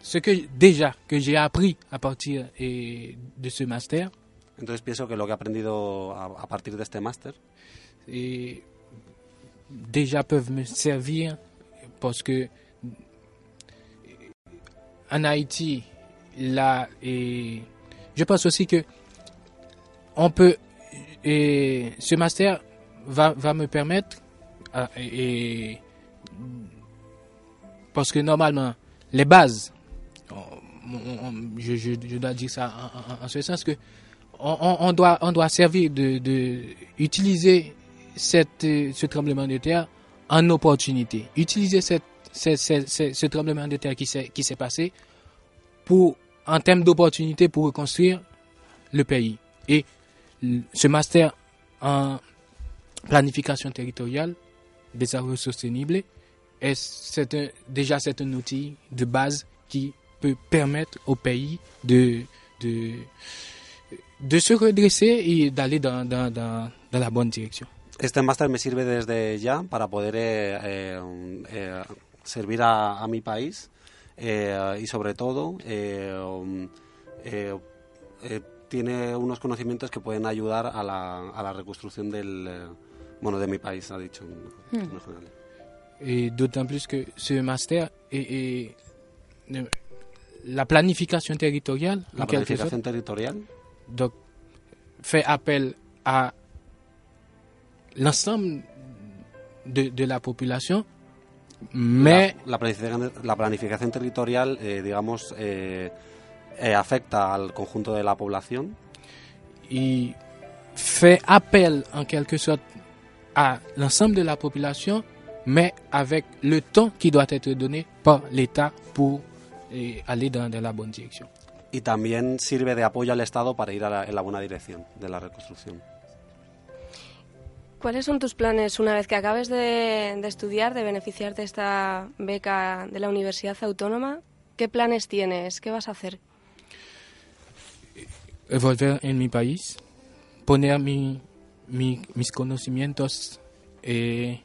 ce que déjà que j'ai appris à partir eh, de ce master, Entonces pienso que lo que he aprendido a, a partir de este máster et déjà peuvent me servir parce que en Haïti, là, et je pense aussi que on peut, et ce master va, me permettre, et, parce que normalement, les bases, je, dois dire ça en, ce sens que on, doit, on doit servir de, de utiliser cette, ce tremblement de terre en opportunité. Utiliser cette, ce, tremblement de terre qui s'est, qui s'est passé pour, en termes d'opportunité pour reconstruire le pays. Et ce master en planification territoriale, desarrollo sostenible, est, un- déjà c'est un outil de base qui peut permettre au pays de, se redresser et d'aller dans, dans, la bonne direction. Este máster me sirve desde ya para poder eh, eh, eh, servir a, a mi país eh, y sobre todo um, tiene unos conocimientos que pueden ayudar a la, a la reconstrucción del eh, bueno de mi país ha dicho en- Hmm. en general. Et d'autant plus que ce master est, est- euh, la planification territoriale, La planificación territorial donc, fait appel à l'ensemble de, de la population, mais la, la planificación, la planificación territorial eh, digamos eh, eh, afecta al conjunto de la población il fait appel en quelque sorte à l'ensemble de la population, mais avec le temps qui doit être donné par l'État pour eh, aller dans, dans la bonne direction. y también sirve de apoyo al Estado para ir a la- en la buena dirección de la reconstrucción. ¿Cuáles son tus planes una vez que acabes de, de estudiar, de beneficiarte de esta beca de la Universidad Autónoma? ¿Qué planes tienes? ¿Qué vas a hacer? Volver en mi país, poner mi, mi- mis conocimientos eh,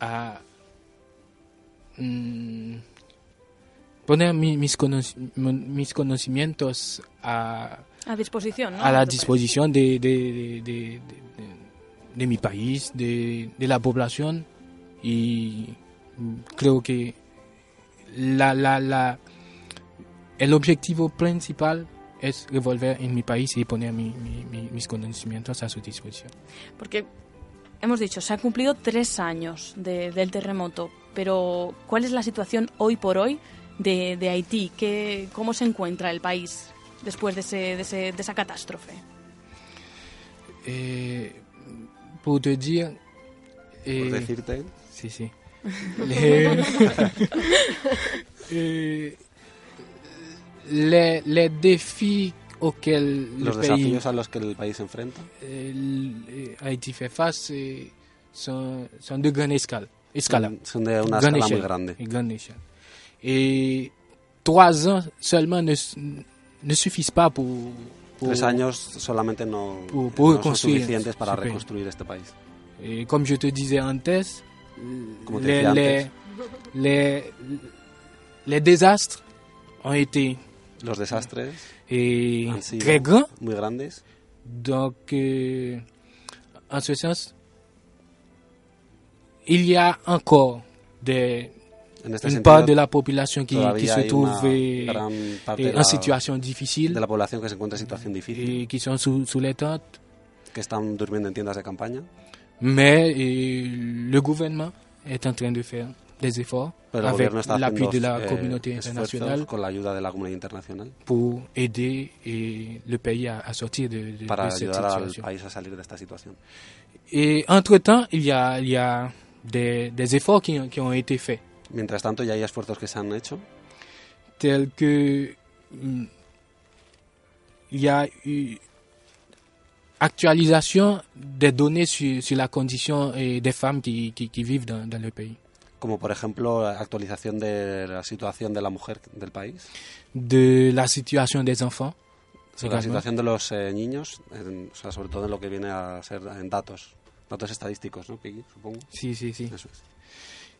a mm, poner mi- mis, conoci- mis conocimientos a, A disposición, ¿no? a la disposición de, de, de- de- mi país, de, de la población y creo que la, la, la, el objetivo principal es revolver en mi país y poner mi- mi- mi- mis conocimientos a su disposición. Porque hemos dicho, se han cumplido tres años de- del terremoto, pero ¿cuál es la situación hoy por hoy de, de Haití? ¿Qué, ¿Cómo se encuentra el país después de, ese- de, ese- de esa catástrofe? Eh, pour te dire... eh, decirte. Sí, sí. Eh, les, les défis auxquels Los le pays, desafíos a los que el país se enfrenta eh, fait face eh, sont, sont de grande escale. escala. Son- son de una Grande escala muy échelle. grande. Et grande échelle. Et trois ans seulement ne, suffisent pas pour, pour- Tres años solamente no, pour- pour no son reconstruire suficientes para ce pays. reconstruir este país. Et comme je te disais les, les, antes. les, les désastres ont été Los desastres et han sido muy grandes. Donc, euh, en ce sens, il y a encore des, En este une sentido, part de la population qui, qui se trouve eh, eh, en situation difficile de la población que se encuentra en situación difícil, et qui sont sous, sous les tentes. que están durmiendo en tiendas de campaña, Mais eh, le gouvernement est en train de faire des efforts pero avec l'appui de la eh, communauté internationale con la ayuda de la comunidad internacional pour aider eh, le pays à, à sortir de, de- para de cette ayudar al situation. país a salir de esta situación. Et entre-temps, il y a, il y a des, des efforts qui, ont- qui ont été faits, Mientras tanto, ya hay esfuerzos que se han hecho, tels que mm, il y a eu actualisation des données sur, sur la condition eh, des femmes qui, qui, qui vivent dans, dans le pays, como por ejemplo la actualización de la situación de la mujer del país, de la situation des enfants, sobre la situación de los eh, niños, en- o sea, sobre todo en lo que viene a ser en datos, datos estadísticos, ¿no, Piggy? Supongo. Sí, sí, sí. Eso es.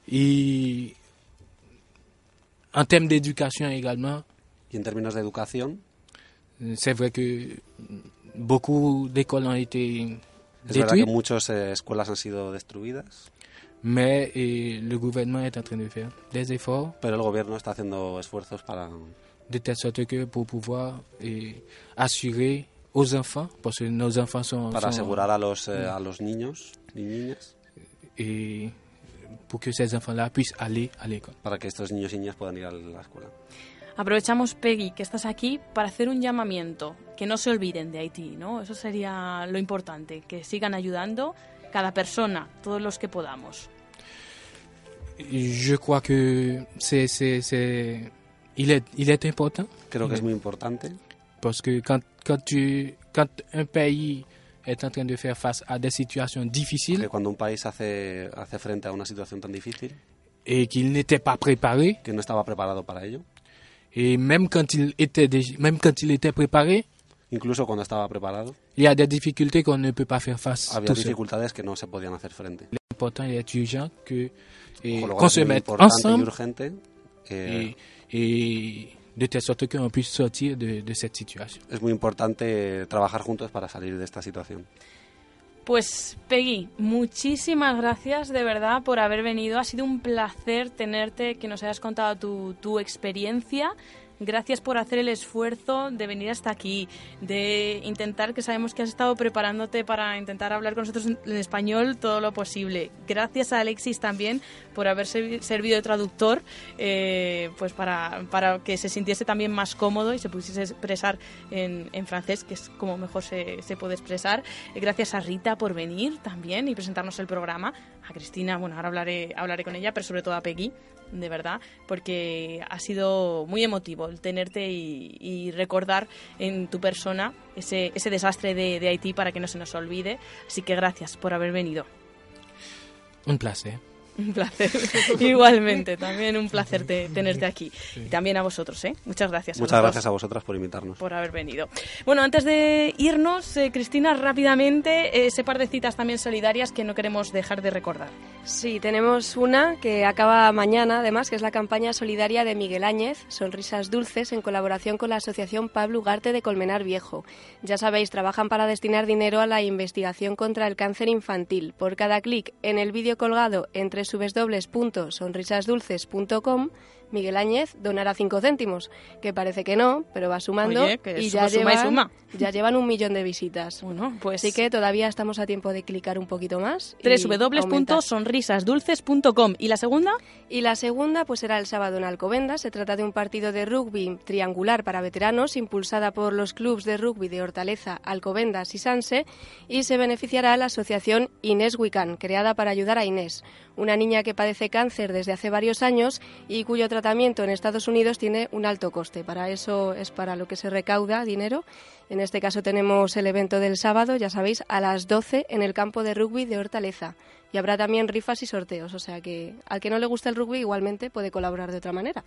Et en termes d'éducation également, Y en términos de educación, c'est vrai que beaucoup d'écoles ont été es verdad que muchas eh, escuelas han sido destruidas, mais eh, le gouvernement est en train de faire des efforts pero el gobierno está haciendo esfuerzos para de telle sorte que pour pouvoir eh, assurer aux enfants, parce que nos enfants sont, para sont- asegurar a los eh, a los niños y niñas et pour que ces enfants-là puissent aller à l'école. para que estos niños y niñas puedan ir a la escuela. Aprovechamos, Peggy, que estás aquí para hacer un llamamiento, que no se olviden de Haití, ¿no? Eso sería lo importante, que sigan ayudando cada persona, todos los que podamos. Je crois que c'est, c'est- il, est, il est important. Creo que es muy importante que quand, tu, quand un pays est en train de faire face à des situations difficiles que cuando un país hace hace frente a una situación tan difícil et qu'il n'était pas préparé, que no estaba preparado para ello, et même quand il était, même quand il était préparé, incluso cuando estaba preparado, il y a des difficultés qu'on ne peut pas faire face había seul. dificultades que no se podían hacer frente. L'important est urgent que, qu'on se es muy mette ensemble urgente eh, et, et de telle sorte qu'on puisse sortir de, de cette situation. es muy importante trabajar juntos para salir de esta situación. Pues Peggy, muchísimas gracias de verdad por haber venido. Ha sido un placer tenerte, que nos hayas contado tu, tu experiencia. Gracias por hacer el esfuerzo de venir hasta aquí, de intentar, que sabemos que has estado preparándote para intentar hablar con nosotros en español todo lo posible. Gracias a Alexis también por haber servi- servido de traductor, eh, pues para, para que se sintiese también más cómodo y se pudiese expresar en, en francés, que es como mejor se, se puede expresar. Gracias a Rita por venir también y presentarnos el programa. A Cristina, bueno, ahora hablaré, hablaré con ella, pero sobre todo a Peggy, de verdad, porque ha sido muy emotivo el tenerte y, recordar en tu persona ese, ese desastre de, de Haití para que no se nos olvide. Así que gracias por haber venido. Un placer. Un placer. Igualmente, también un placer te- tenerte aquí. Y también a vosotros, ¿eh? Muchas gracias. a Muchas dos gracias a vosotras por invitarnos. por haber venido. Bueno, antes de irnos, eh, Cristina, rápidamente, eh, ese par de citas también solidarias que no queremos dejar de recordar. Sí, tenemos una que acaba mañana, además, que es la campaña solidaria de Miguel Áñez, Sonrisas Dulces, en colaboración con la Asociación Pablo Ugarte de Colmenar Viejo. Ya sabéis, trabajan para destinar dinero a la investigación contra el cáncer infantil. Por cada clic en el vídeo colgado en www.sonrisasdulces.com, Miguel Áñez donará 5 céntimos, que parece que no, pero va sumando Oye, que y suma, ya suma y llevan, suma. ya llevan un millón de visitas. Bueno, pues Así que todavía estamos a tiempo de clicar un poquito más. www.sonrisasdulces.com. ¿Y la segunda? Y la segunda pues será el sábado en Alcobendas. Se trata de un partido de rugby triangular para veteranos impulsada por los clubes de rugby de Hortaleza, Alcobendas y Sanse y se beneficiará a la asociación Inés Wiccan, creada para ayudar a Inés, una niña que padece cáncer desde hace varios años y cuyo tratamiento en Estados Unidos tiene un alto coste. Para eso es para lo que se recauda dinero. En este caso tenemos el evento del sábado, ya sabéis, a las 12 en el campo de rugby de Hortaleza. Y habrá también rifas y sorteos, o sea que al que no le gusta el rugby igualmente puede colaborar de otra manera.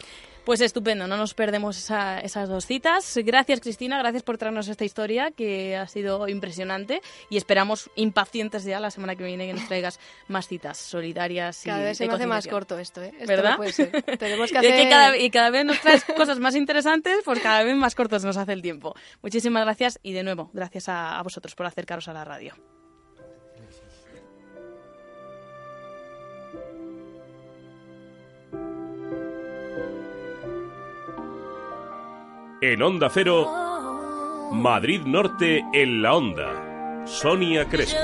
Pues estupendo, no nos perdemos esa- esas dos citas. Gracias Cristina, gracias por traernos esta historia que ha sido impresionante y esperamos impacientes ya la semana que viene que nos traigas más citas solidarias y Cada vez se me hace más corto esto, ¿eh? Esto ¿Verdad? no puede ser. Tenemos que Y es hacer... cada, y cada vez nos traes cosas más interesantes, pues cada vez más cortos nos hace el tiempo. Muchísimas gracias y de nuevo, gracias a, a vosotros por acercaros a la radio. En Onda Cero, Madrid Norte en la Onda. Sonia Crespo.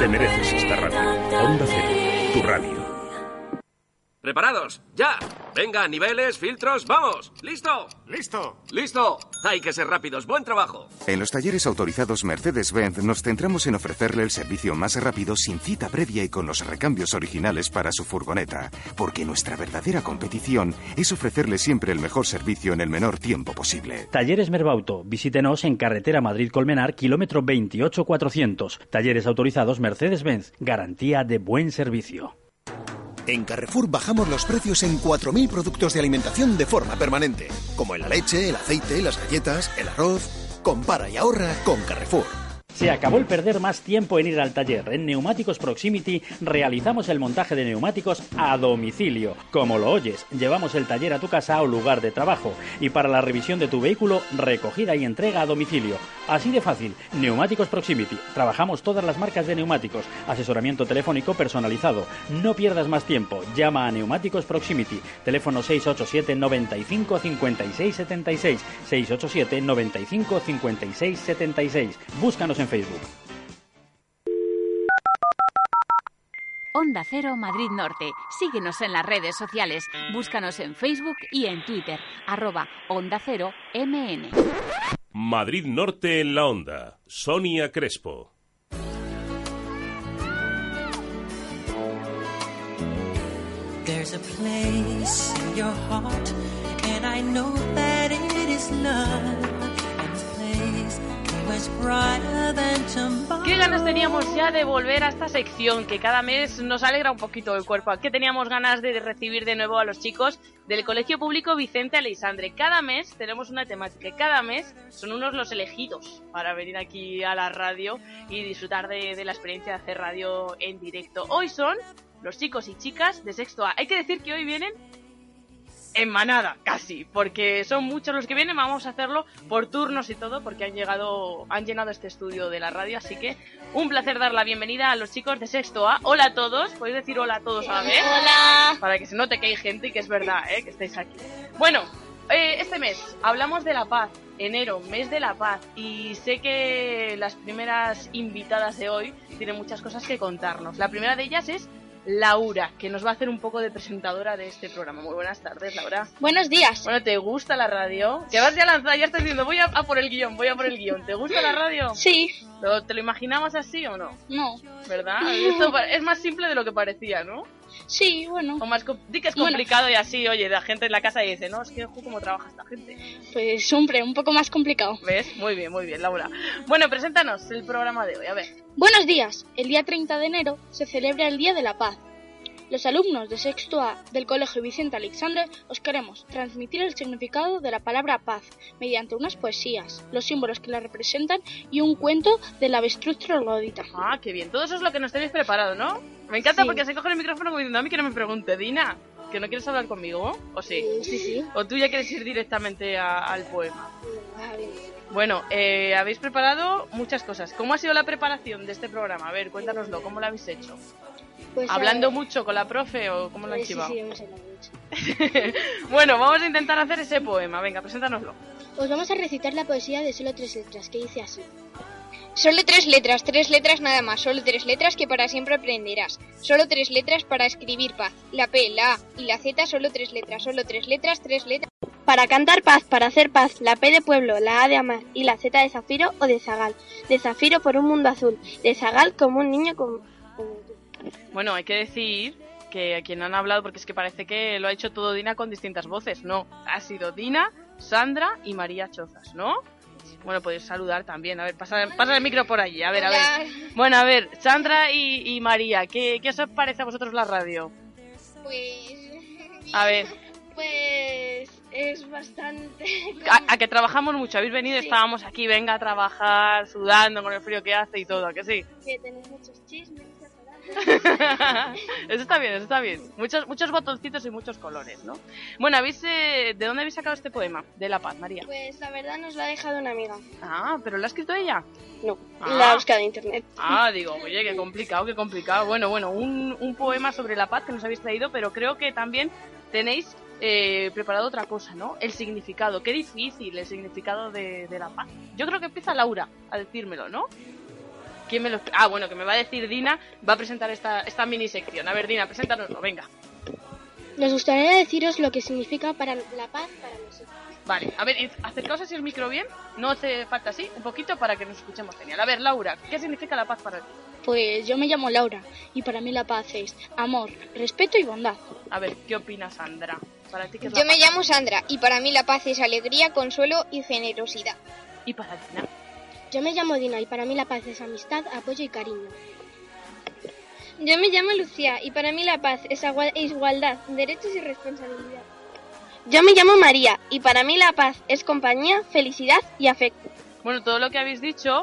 Te mereces. Onda. ¿Preparados? ¡Ya! Venga, niveles, filtros, ¡vamos! ¿Listo? ¡Listo! ¡Listo! Hay que ser rápidos. ¡Buen trabajo! En los talleres autorizados Mercedes-Benz nos centramos en ofrecerle el servicio más rápido sin cita previa y con los recambios originales para su furgoneta, porque nuestra verdadera competición es ofrecerle siempre el mejor servicio en el menor tiempo posible. Talleres Merbauto. Visítenos en carretera Madrid-Colmenar, kilómetro 28400. Talleres autorizados Mercedes-Benz. Garantía de buen servicio. En Carrefour bajamos los precios en 4.000 productos de alimentación de forma permanente, como la leche, el aceite, las galletas, el arroz. Compara y ahorra con Carrefour. Se acabó el perder más tiempo en ir al taller. En Neumáticos Proximity realizamos el montaje de neumáticos a domicilio. Como lo oyes, llevamos el taller a tu casa o lugar de trabajo. Y para la revisión de tu vehículo, recogida y entrega a domicilio. Así de fácil. Neumáticos Proximity. Trabajamos todas las marcas de neumáticos. Asesoramiento telefónico personalizado. No pierdas más tiempo. Llama a Neumáticos Proximity. Teléfono 687 95 56 76. 687 95 56 76. Búscanos en Facebook. Onda Cero Madrid Norte. Síguenos en las redes sociales. Búscanos en Facebook y en Twitter. Arroba Onda Cero MN. Madrid Norte en la Onda. Sonia Crespo. There's a place in your heart, and I know that it is love. ¿Qué ganas teníamos ya de volver a esta sección que cada mes nos alegra un poquito el cuerpo? ¿Qué teníamos ganas de recibir de nuevo a los chicos del Colegio Público Vicente Aleixandre? Cada mes tenemos una temática cada mes son unos los elegidos para venir aquí a la radio y disfrutar de la experiencia de hacer radio en directo. Hoy son los chicos y chicas de sexto A. Hay que decir que hoy vienen en manada, casi, porque son muchos los que vienen, vamos a hacerlo por turnos y todo, porque han llegado, han llenado este estudio de la radio, así que un placer dar la bienvenida a los chicos de sexto A. Hola a todos, podéis decir hola a todos a la vez. Hola. Para que se note que hay gente y que es verdad, ¿eh? que estáis aquí. Bueno, eh, este mes hablamos de la paz, enero, mes de la paz, y sé que las primeras invitadas de hoy tienen muchas cosas que contarnos. La primera de ellas es Laura, que nos va a hacer un poco de presentadora de este programa. Muy buenas tardes, Laura. Buenos días. Bueno, ¿te gusta la radio? Que vas ya lanzada, ya estás diciendo, voy a, por el guion, voy a por el guion. ¿Te gusta la radio? Sí. ¿Lo- ¿Te lo imaginabas así o no? No. ¿Verdad? Esto es más simple de lo que parecía, ¿no? Sí, bueno. O más di que es Bueno. complicado y así, oye, la gente en la casa dice, no, es que ojo, cómo trabaja esta gente. Pues, hombre, un poco más complicado. ¿Ves? Muy bien, muy bien, Laura. Bueno, preséntanos el programa de hoy, a ver. Buenos días. El día 30 de enero se celebra el Día de la Paz. Los alumnos de sexto A del Colegio Vicente Alexandre os queremos transmitir el significado de la palabra paz mediante unas poesías, los símbolos que la representan y un cuento del avestruz troglodita. Ah, qué bien. Todo eso es lo que nos tenéis preparado, ¿no? Me encanta Sí. porque se coge el micrófono como diciendo a mí que no me pregunte, Dina, que no quieres hablar conmigo, ¿o sí? Sí, sí. ¿O tú ya quieres ir directamente a- al poema? Bueno, eh, habéis preparado muchas cosas. ¿Cómo ha sido la preparación de este programa? A ver, cuéntanoslo, ¿cómo lo habéis hecho? Pues, ¿Hablando eh, mucho con la profe o cómo lo han sí, sí, mucho. bueno, vamos a intentar hacer ese poema. Venga, preséntanoslo. Os vamos a recitar la poesía de solo tres letras, que dice así. Solo tres letras, tres letras nada más, solo tres letras que para siempre aprenderás. Solo tres letras para escribir paz. La P, la A y la Z, solo tres letras, solo tres letras, tres letras. Para cantar paz, para hacer paz, la P de pueblo, la A de amar y la Z de zafiro o de zagal. De zafiro por un mundo azul, de zagal como un niño con... Bueno, hay que decir que a quien han hablado, porque es que parece que lo ha hecho todo Dina con distintas voces. No, ha sido Dina, Sandra y María Chozas, ¿no? Bueno, podéis saludar también. A ver, pasa, pasa el micro por allí. A ver, a ver. Bueno, a ver, Sandra y, y María, ¿qué, ¿qué os parece a vosotros la radio? Pues... A ver, Pues es bastante... a, a que trabajamos mucho. Habéis venido, Sí. estábamos aquí, venga a trabajar, sudando con el frío que hace y todo, ¿a que sí? Que tenéis muchos chismes. eso está bien, eso está bien. Muchos, muchos botoncitos y muchos colores, ¿no? Bueno, ¿habéis, eh, ¿de dónde habéis sacado este poema? De La Paz, María. Pues la verdad nos lo ha dejado una amiga. Ah, ¿pero lo ha escrito ella? No, Ah. la ha buscado en internet. Ah, digo, oye, qué complicado, qué complicado. Bueno, bueno, un, un poema sobre la paz que nos habéis traído, pero creo que también tenéis eh, preparado otra cosa, ¿no? El significado. Qué difícil el significado de, de la paz. Yo creo que empieza Laura a decírmelo, ¿no? ¿Quién me lo... Ah, bueno, que me va a decir Dina, va a presentar esta, esta mini sección. A ver, Dina, preséntanoslo, venga. Nos gustaría deciros lo que significa para la paz para nosotros. Vale, a ver, acercaos así el micro bien. No hace falta así, un poquito para que nos escuchemos genial. A ver, Laura, ¿qué significa la paz para ti? Pues yo me llamo Laura y para mí la paz es amor, respeto y bondad. A ver, ¿qué opinas, Sandra? Para ti, ¿qué es Yo la me paz? llamo Sandra y para mí la paz es alegría, consuelo y generosidad. ¿Y para Dina? Yo me llamo Dina y para mí la paz es amistad, apoyo y cariño. Yo me llamo Lucía y para mí la paz es agua- igualdad, derechos y responsabilidad. Yo me llamo María y para mí la paz es compañía, felicidad y afecto. Bueno, todo lo que habéis dicho,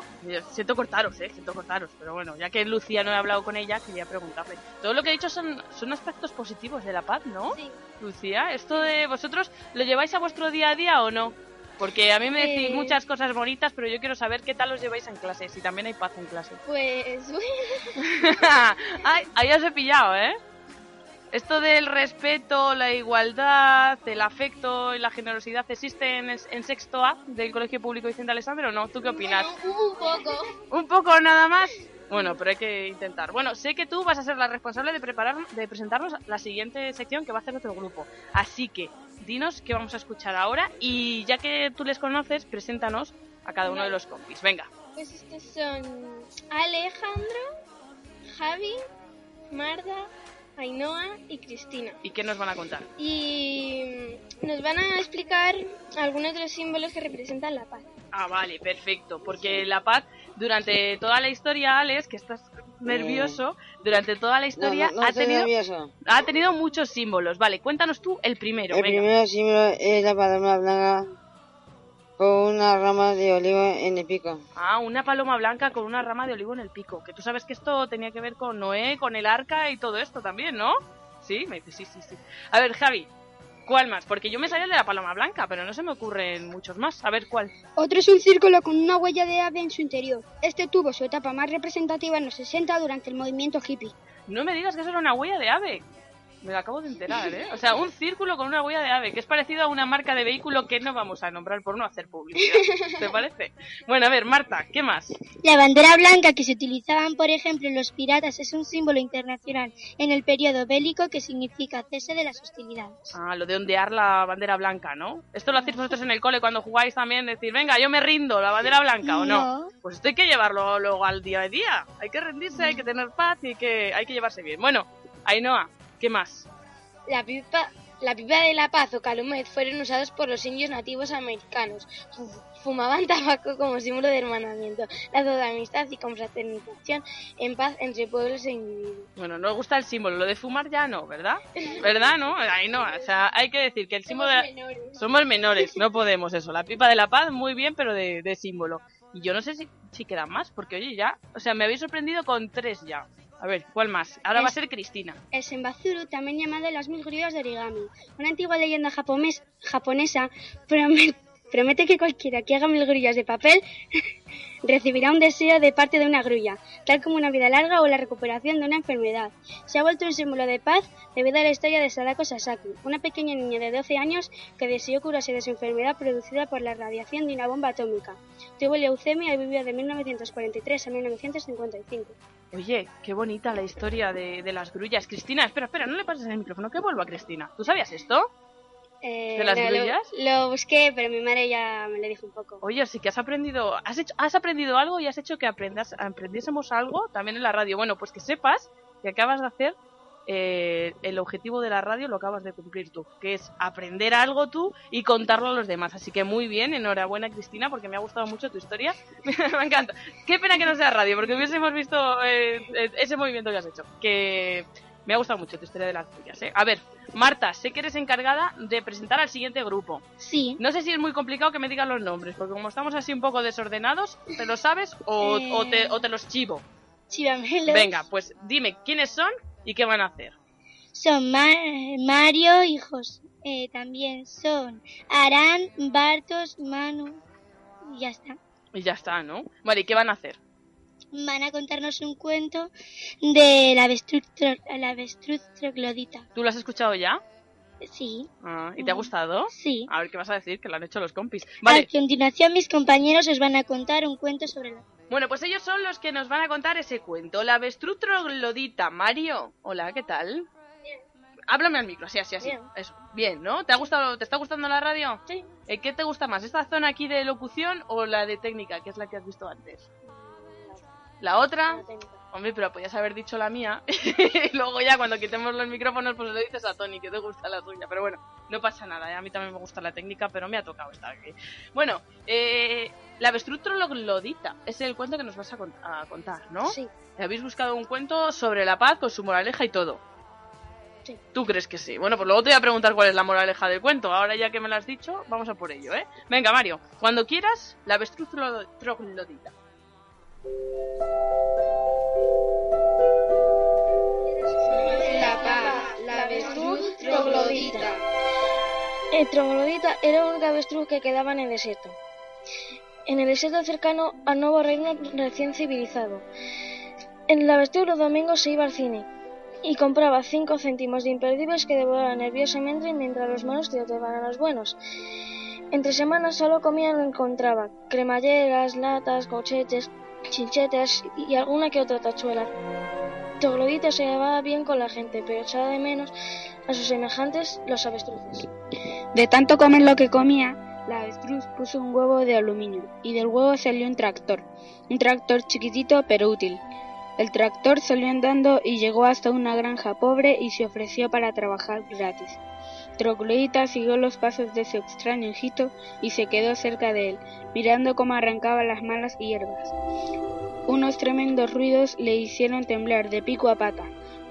siento cortaros, eh, siento cortaros, pero bueno, ya que Lucía no he hablado con ella, quería preguntarle. Todo lo que he dicho son, son aspectos positivos de la paz, ¿no? Sí. Lucía, ¿esto de vosotros lo lleváis a vuestro día a día o no? Porque a mí me decís Eh. muchas cosas bonitas, pero yo quiero saber qué tal los lleváis en clase, si también hay paz en clase. Pues Ay, ahí os he pillado, ¿eh? Esto del respeto, la igualdad, el afecto y la generosidad existe en, en sexto A del Colegio Público Vicente Alessandro o no? ¿Tú qué opinas? un poco. ¿Un poco nada más? Bueno, pero hay que intentar. Bueno, sé que tú vas a ser la responsable de preparar, de presentarnos la siguiente sección que va a hacer otro grupo. Así que, dinos qué vamos a escuchar ahora y ya que tú les conoces, preséntanos a cada uno de los compis. Venga. Pues estos son Alejandro, Javi, Marda, Ainhoa y Cristina. ¿Y qué nos van a contar? Y nos van a explicar algunos de los símbolos que representan la paz. Ah, vale, perfecto. Porque la paz, durante toda la historia, Alex, que estás nervioso, durante toda la historia no, no ha, tenido, nervioso. ha tenido muchos símbolos. Vale, cuéntanos tú el primero. El venga. primer símbolo es la paloma blanca con una rama de olivo en el pico. Ah, una paloma blanca con una rama de olivo en el pico. Que tú sabes que esto tenía que ver con Noé, con el arca y todo esto también, ¿no? Sí, me dice sí, sí, sí. A ver, Javi, ¿cuál más? Porque yo me sabía el de la paloma blanca, pero no se me ocurren muchos más. A ver, ¿cuál? Otro es un círculo con una huella de ave en su interior. Este tuvo su etapa más representativa en los 60 durante el movimiento hippie. No me digas que eso era una huella de ave. Me lo acabo de enterar, ¿eh? O sea, un círculo con una huella de ave, que es parecido a una marca de vehículo que no vamos a nombrar por no hacer publicidad. ¿Te parece? Bueno, a ver, Marta, ¿qué más? La bandera blanca que se utilizaban, por ejemplo, los piratas es un símbolo internacional en el periodo bélico que significa cese de las hostilidades. Ah, lo de ondear la bandera blanca, ¿no? Esto lo hacéis vosotros en el cole cuando jugáis también, decir, venga, yo me rindo, la bandera blanca, ¿o no? No. Pues esto hay que llevarlo luego al día a día. Hay que rendirse, hay que tener paz y hay que, hay que llevarse bien. Bueno, Ainhoa, ¿qué más? La pipa, la pipa de la paz o calumet fueron usados por los indios nativos americanos. Fu- Fumaban tabaco como símbolo de hermanamiento, lazo de amistad y confraternización en paz entre pueblos e individuos. Bueno, no gusta el símbolo, lo de fumar ya no, ¿verdad? ¿Verdad, no? Ahí no, o sea, hay que decir que el símbolo de la- Somos menores, no podemos eso. La pipa de la paz, muy bien, pero de, de símbolo. Y yo no sé si, si quedan más, porque oye, ya, o sea, me habéis sorprendido con tres ya. A ver, ¿cuál más? Ahora va a ser Cristina. El Sembazuru, también llamado las mil grullas de origami, una antigua leyenda japonés- japonesa, promet- promete que cualquiera que haga mil grullas de papel recibirá un deseo de parte de una grulla, tal como una vida larga o la recuperación de una enfermedad. Se ha vuelto un símbolo de paz debido a la historia de Sadako Sasaki, una pequeña niña de 12 años que deseó curarse de su enfermedad producida por la radiación de una bomba atómica. Tuvo leucemia y vivió de 1943 a 1955. Oye, qué bonita la historia de, las grullas. Cristina, espera, espera, no le pases el micrófono, que vuelva Cristina. ¿Tú sabías esto? Eh, ¿De las no, lo- grullas? Lo, busqué, pero mi madre ya me lo dijo un poco. Oye, sí que has aprendido, has hecho, has aprendido algo y has hecho que aprendas, aprendiésemos algo también en la radio. Bueno, pues que sepas que acabas de hacer eh, el objetivo de la radio, lo acabas de cumplir tú, que es aprender algo tú y contarlo a los demás. Así que muy bien, enhorabuena Cristina, porque me ha gustado mucho tu historia. me encanta. Qué pena que no sea radio, porque hubiésemos visto eh, eh, ese movimiento que has hecho. Que me ha gustado mucho tu historia de las tuyas. ¿eh? A ver, Marta, sé que eres encargada de presentar al siguiente grupo. Sí. No sé si es muy complicado que me digas los nombres, porque como estamos así un poco desordenados, ¿te lo sabes o, Eh. o te, o te los chivo? Venga, pues dime quiénes son y qué van a hacer. Son Ma- Mario y José. Eh, también son Arán, Bartos, Manu. Y ya está. Y ya está, ¿no? Vale, ¿y qué van a hacer? Van a contarnos un cuento de la avestruz, la avestruz troglodita. ¿Tú lo has escuchado ya? Sí. Ah, ¿Y te ha gustado? Sí. A ver qué vas a decir, que lo han hecho los compis. A continuación, mis compañeros os van a contar un cuento sobre la. bueno, pues ellos son los que nos van a contar ese cuento. La avestruz troglodita. Mario, hola, ¿qué tal? Háblame al micro, así, así, así. Bien. Eso. Bien, ¿no? ¿Te ha gustado, te está gustando la radio? Sí. Eh, ¿Qué te gusta más, esta zona aquí de locución o la de técnica, que es la que has visto antes? ¿La otra? Hombre, pero podías haber dicho la mía. y luego ya cuando quitemos los micrófonos, pues le dices a Tony que te gusta la suya. Pero bueno, no pasa nada. ¿eh? A mí también me gusta la técnica, pero me ha tocado estar aquí. Bueno, eh, la avestruz troglodita es el cuento que nos vas a, cont- a contar, ¿no? Sí. Habéis buscado un cuento sobre la paz con su moraleja y todo. Sí. ¿Tú crees que sí? Bueno, pues luego te voy a preguntar cuál es la moraleja del cuento. Ahora ya que me lo has dicho, vamos a por ello, ¿eh? Venga, Mario, cuando quieras, la avestruz tro- troglodita. La paz, la avestruz troglodita. El troglodita era un avestruz que quedaba en el desierto. En el desierto cercano al nuevo reino recién civilizado. En el avestruz los domingos se iba al cine y compraba cinco céntimos de imperdibles que devoraba nerviosamente mientras los malos tiroteaban a los buenos. Entre semanas solo comía lo encontraba, cremalleras, latas, cochetes, chinchetas y alguna que otra tachuela. Troglodita se llevaba bien con la gente, pero echaba de menos a sus semejantes los avestruces. De tanto comer lo que comía, la avestruz puso un huevo de aluminio y del huevo salió un tractor. Un tractor chiquitito pero útil. El tractor salió andando y llegó hasta una granja pobre y se ofreció para trabajar gratis. Troglodita siguió los pasos de su extraño hijito y se quedó cerca de él, mirando cómo arrancaba las malas hierbas. Unos tremendos ruidos le hicieron temblar de pico a pata.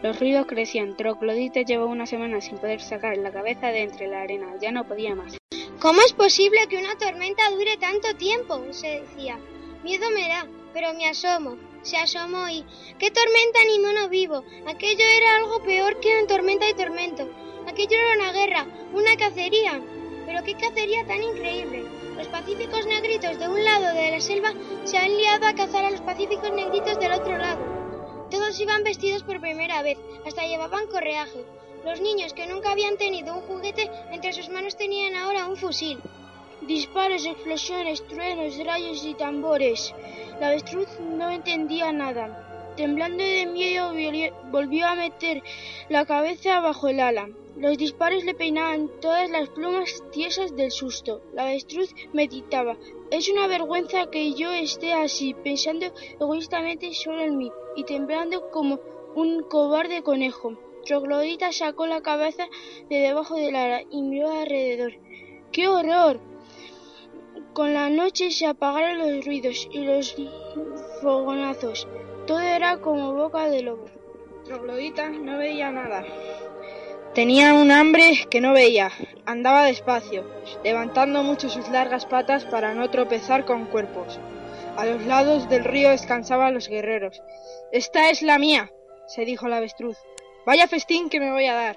Los ruidos crecían. Troglodita llevó una semana sin poder sacar la cabeza de entre la arena. Ya no podía más. ¿Cómo es posible que una tormenta dure tanto tiempo? se decía. Miedo me da, pero me asomo. Se asomó y... ¡Qué tormenta ni mono vivo! Aquello era algo peor que una tormenta y tormento. Aquello era una guerra, una cacería. Pero qué cacería tan increíble. Los pacíficos negritos de un lado de la selva se han liado a cazar a los pacíficos negritos del otro lado. Todos iban vestidos por primera vez, hasta llevaban correaje. Los niños que nunca habían tenido un juguete entre sus manos tenían ahora un fusil. Disparos, explosiones, truenos, rayos y tambores. La avestruz no entendía nada. Temblando de miedo, volvió a meter la cabeza bajo el ala. Los disparos le peinaban todas las plumas tiesas del susto. La avestruz meditaba. Es una vergüenza que yo esté así, pensando egoístamente solo en mí y temblando como un cobarde conejo. Troglodita sacó la cabeza de debajo del ala y miró alrededor. ¡Qué horror! Con la noche se apagaron los ruidos y los fogonazos. Todo era como boca de lobo. Troglodita no veía nada. Tenía un hambre que no veía. Andaba despacio, levantando mucho sus largas patas para no tropezar con cuerpos. A los lados del río descansaban los guerreros. Esta es la mía, se dijo la avestruz. Vaya festín que me voy a dar.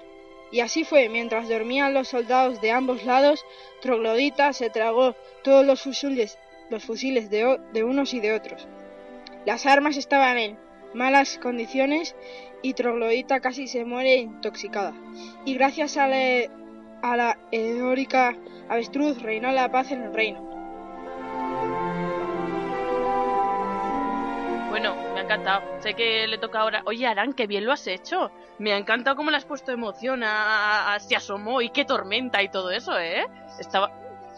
Y así fue, mientras dormían los soldados de ambos lados, Troglodita se tragó todos los fusiles, los fusiles de, de unos y de otros. Las armas estaban en malas condiciones y Troglodita casi se muere intoxicada. Y gracias a la, a la heroica avestruz reinó la paz en el reino. Bueno, me ha encantado. Sé que le toca ahora. Oye, Aran, qué bien lo has hecho. Me ha encantado cómo le has puesto emoción a, a- se asomó y qué tormenta y todo eso, ¿eh? Estaba.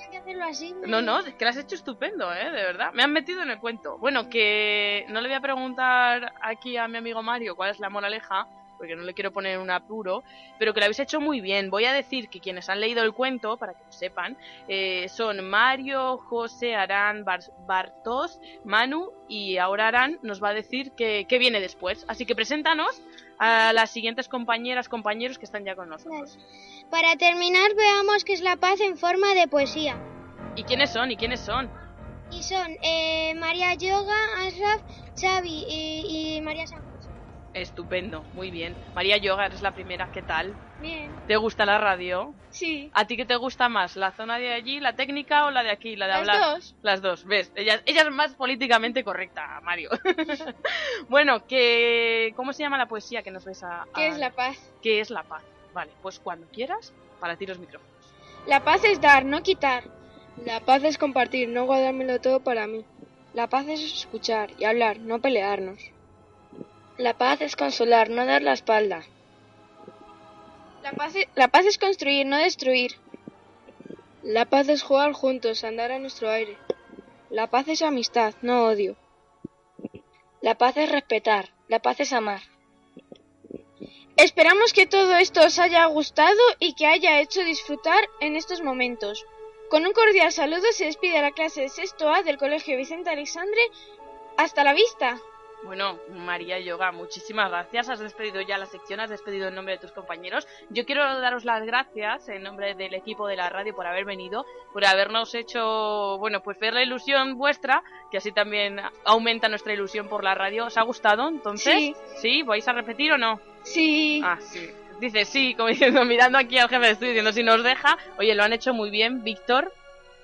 Hay que hacerlo así. No, no, es que lo has hecho estupendo, ¿eh? De verdad. Me han metido en el cuento. Bueno, que no le voy a preguntar aquí a mi amigo Mario cuál es la moraleja, porque no le quiero poner un apuro, pero que lo habéis hecho muy bien. Voy a decir que quienes han leído el cuento, para que lo sepan, eh, son Mario, José, Arán, Bar- Bartos, Manu y ahora Arán nos va a decir qué qué viene después. Así que preséntanos a las siguientes compañeras, compañeros que están ya con nosotros. Para terminar, veamos qué es la paz en forma de poesía. ¿Y quiénes son? ¿Y quiénes son? Y son eh, María Yoga, Ashraf, Xavi y, y María José. Estupendo, muy bien. María Yoga, eres la primera, ¿qué tal? Bien. ¿Te gusta la radio? Sí. ¿A ti qué te gusta más? ¿La zona de allí, la técnica o la de aquí, la de Las hablar? dos. Las dos, ¿ves? Ella, ella es más políticamente correcta, Mario. bueno, que ¿cómo se llama la poesía que nos ves a, ¿Qué a- es la paz? ¿Qué es la paz? Vale, pues cuando quieras, para ti los micrófonos. La paz es dar, no quitar. La paz es compartir, no guardármelo todo para mí. La paz es escuchar y hablar, no pelearnos. La paz es consolar, no dar la espalda. La paz es, la paz es construir, no destruir. La paz es jugar juntos, andar a nuestro aire. La paz es amistad, no odio. La paz es respetar, la paz es amar. Esperamos que todo esto os haya gustado y que haya hecho disfrutar en estos momentos. Con un cordial saludo se despide la clase de sexto A del Colegio Vicente Alexandre. Hasta la vista. Bueno, María Yoga, muchísimas gracias. Has despedido ya la sección, has despedido en nombre de tus compañeros. Yo quiero daros las gracias en nombre del equipo de la radio por haber venido, por habernos hecho, bueno, pues ver la ilusión vuestra, que así también aumenta nuestra ilusión por la radio. ¿Os ha gustado entonces? Sí. ¿Sí? ¿Vais a repetir o no? Sí. Ah, sí. Dice sí, como diciendo, mirando aquí al jefe de estudio, diciendo si nos deja. Oye, lo han hecho muy bien, Víctor,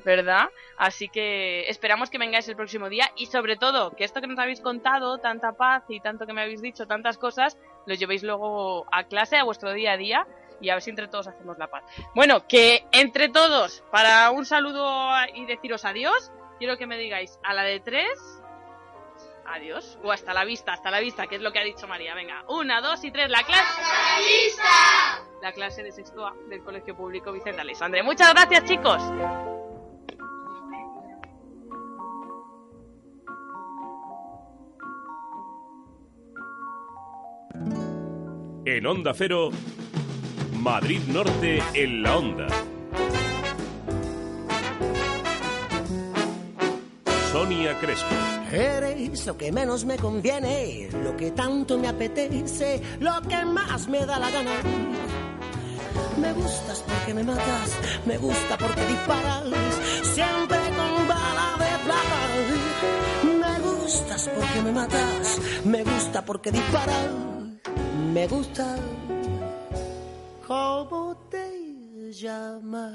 ¿verdad? Así que esperamos que vengáis el próximo día y sobre todo que esto que nos habéis contado, tanta paz y tanto que me habéis dicho, tantas cosas, lo llevéis luego a clase, a vuestro día a día y a ver si entre todos hacemos la paz. Bueno, que entre todos, para un saludo y deciros adiós, quiero que me digáis a la de tres, adiós, o hasta la vista, hasta la vista, que es lo que ha dicho María. Venga, una, dos y tres, la clase. ¡Hasta la vista! La clase de sexto A del Colegio Público Vicente Alexandre. Muchas gracias, chicos. En Onda Cero, Madrid Norte en la Onda. Sonia Crespo. Eres lo que menos me conviene, lo que tanto me apetece, lo que más me da la gana. Me gustas porque me matas, me gusta porque disparas, siempre con bala de plata. Me gustas porque me matas, me gusta porque disparas, me gusta cómo te llamas.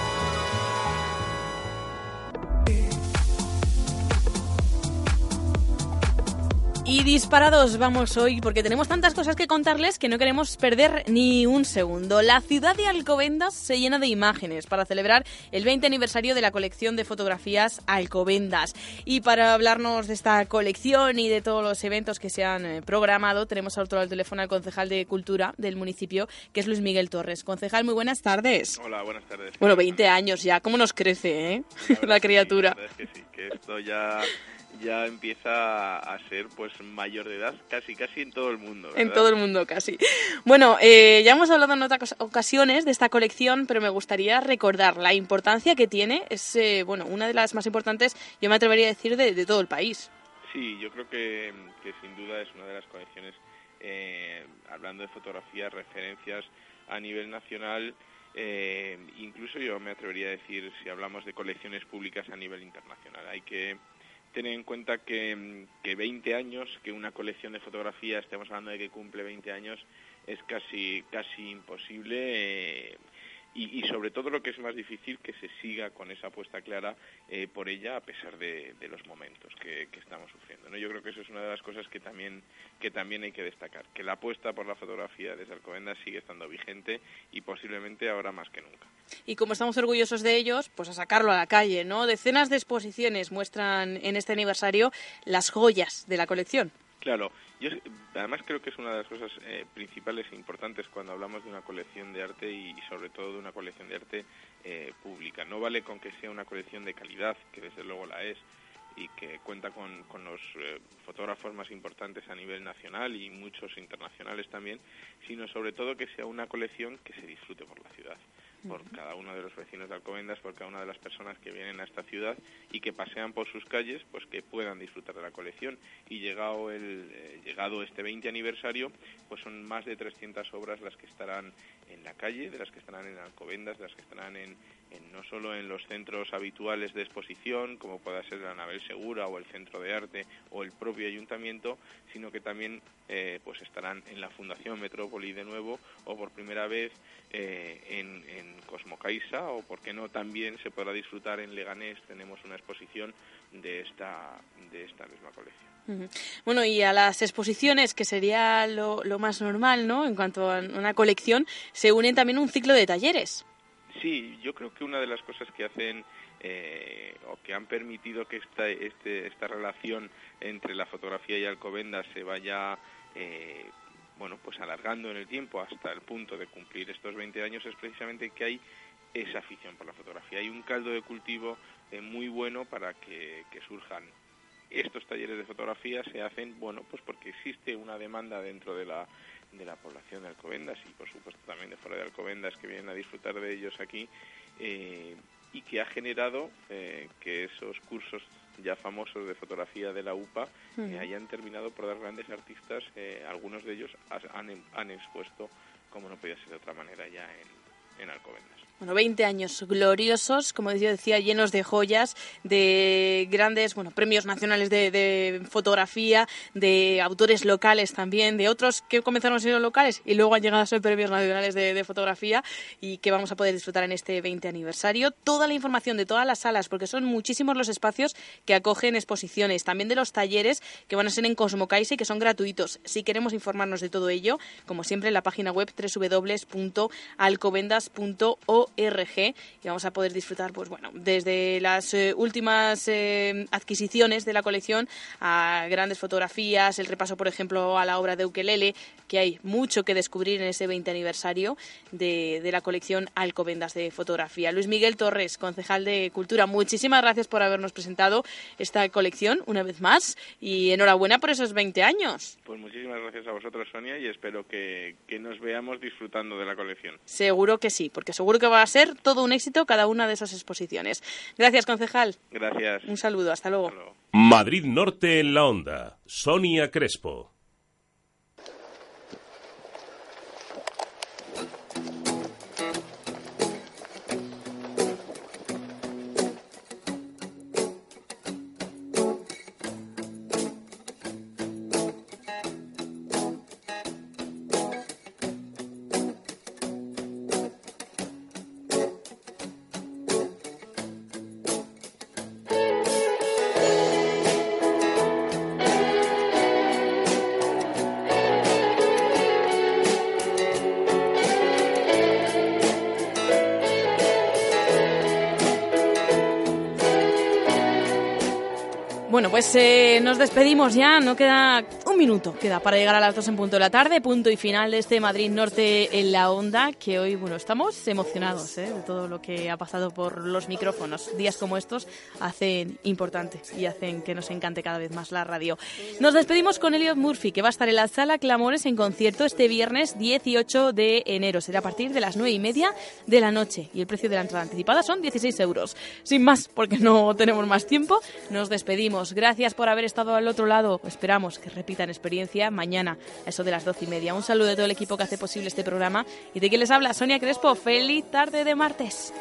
Y disparados vamos hoy porque tenemos tantas cosas que contarles que no queremos perder ni un segundo. La ciudad de Alcobendas se llena de imágenes para celebrar el 20 aniversario de la colección de fotografías Alcobendas. Y para hablarnos de esta colección y de todos los eventos que se han eh, programado, tenemos al otro lado del teléfono al concejal de Cultura del municipio, que es Luis Miguel Torres. Concejal, muy buenas tardes. Hola, buenas tardes. Bueno, 20 años ya, ¿cómo nos crece, eh? La criatura. La verdad es que sí, que esto ya, ya empieza a ser pues mayor de edad casi casi en todo el mundo. En todo el mundo casi. Bueno, eh, ya hemos hablado en otras ocasiones de esta colección, pero me gustaría recordar la importancia que tiene. Es eh, bueno, una de las más importantes, yo me atrevería a decir, de, de todo el país. Sí, yo creo que, que sin duda es una de las colecciones, eh, hablando de fotografía, referencias a nivel nacional. eh, incluso yo me atrevería a decir si hablamos de colecciones públicas a nivel internacional. Hay que tener en cuenta que, mm, que 20 años, que una colección de fotografía, estemos hablando de que cumple 20 años, es casi, casi imposible. eh, y, sobre todo lo que es más difícil, que se siga con esa apuesta clara eh, por ella a pesar de, los momentos que, que estamos sufriendo. ¿no? Yo creo que eso es una de las cosas que también, que también hay que destacar, que la apuesta por la fotografía desde Alcobendas sigue estando vigente y posiblemente ahora más que nunca. Y como estamos orgullosos de ellos, pues a sacarlo a la calle, ¿no? Decenas de exposiciones muestran en este aniversario las joyas de la colección. Claro, yo además creo que es una de las cosas eh, principales e importantes cuando hablamos de una colección de arte y sobre todo de una colección de arte eh, pública. No vale con que sea una colección de calidad, que desde luego la es, y que cuenta con, con los eh, fotógrafos más importantes a nivel nacional y muchos internacionales también, sino sobre todo que sea una colección que se disfrute por la ciudad por cada uno de los vecinos de Alcobendas, por cada una de las personas que vienen a esta ciudad y que pasean por sus calles, pues que puedan disfrutar de la colección. Y llegado el eh, llegado este 20 aniversario, pues son más de 300 obras las que estarán en la calle, de las que estarán en Alcobendas, de las que estarán en, no solo en los centros habituales de exposición, como pueda ser la Navel Segura o el Centro de Arte o el propio ayuntamiento, sino que también eh, pues estarán en la Fundación Metrópoli de nuevo o por primera vez eh, en, Cosmocaixa o, por qué no, también se podrá disfrutar en Leganés. Tenemos una exposición de esta, de esta misma colección. Bueno, y a las exposiciones, que sería lo, lo más normal, ¿no? En cuanto a una colección, se unen también un ciclo de talleres. Sí, yo creo que una de las cosas que hacen eh, o que han permitido que esta, este, esta relación entre la fotografía y Alcobendas se vaya eh, bueno, pues alargando en el tiempo hasta el punto de cumplir estos 20 años es precisamente que hay esa afición por la fotografía. Hay un caldo de cultivo eh, muy bueno para que surjan estos talleres de fotografía se hacen, bueno, pues porque existe una demanda dentro de la, de la población de Alcobendas y por supuesto también de fuera de Alcobendas que vienen a disfrutar de ellos aquí eh, y que ha generado eh, que esos cursos ya famosos de fotografía de la UPA eh, hayan terminado por dar grandes artistas, algunos de ellos has- han, han expuesto, como no podía ser de otra manera, ya en, en Alcobendas. Bueno, 20 años gloriosos, como yo decía, llenos de joyas, de grandes bueno, premios nacionales de, fotografía, de autores locales también, de otros que comenzaron siendo locales y luego han llegado a ser premios nacionales de, de fotografía y que vamos a poder disfrutar en este 20 aniversario. Toda la información de todas las salas, porque son muchísimos los espacios que acogen exposiciones, también de los talleres que van a ser en Cosmocaise y que son gratuitos. Si queremos informarnos de todo ello, como siempre, en la página web www.alcobendas.org y vamos a poder disfrutar, pues bueno, desde las eh, últimas eh, adquisiciones de la colección a grandes fotografías, el repaso, por ejemplo, a la obra de Ukelele, que hay mucho que descubrir en ese 20 aniversario de, de la colección Alcobendas de fotografía. Luis Miguel Torres, concejal de Cultura, muchísimas gracias por habernos presentado esta colección una vez más y enhorabuena por esos 20 años. Pues muchísimas gracias a vosotros, Sonia, y espero que, que nos veamos disfrutando de la colección. Seguro que sí, porque seguro que va a ser todo un éxito cada una de esas exposiciones. Gracias, concejal. Gracias. Un saludo, hasta luego. Madrid Norte en la onda. Sonia Crespo. Pues eh, nos despedimos ya, no queda minuto, queda para llegar a las dos en punto de la tarde, punto y final de este Madrid Norte en la onda, que hoy, bueno, estamos emocionados ¿eh? de todo lo que ha pasado por los micrófonos. Días como estos hacen importante y hacen que nos encante cada vez más la radio. Nos despedimos con Elliot Murphy, que va a estar en la sala Clamores en concierto este viernes 18 de enero. Será a partir de las nueve y media de la noche y el precio de la entrada anticipada son 16 euros. Sin más, porque no tenemos más tiempo, nos despedimos. Gracias por haber estado al otro lado. Esperamos que repitan experiencia mañana, a eso de las doce y media. Un saludo de todo el equipo que hace posible este programa. Y de quien les habla, Sonia Crespo. Feliz tarde de martes.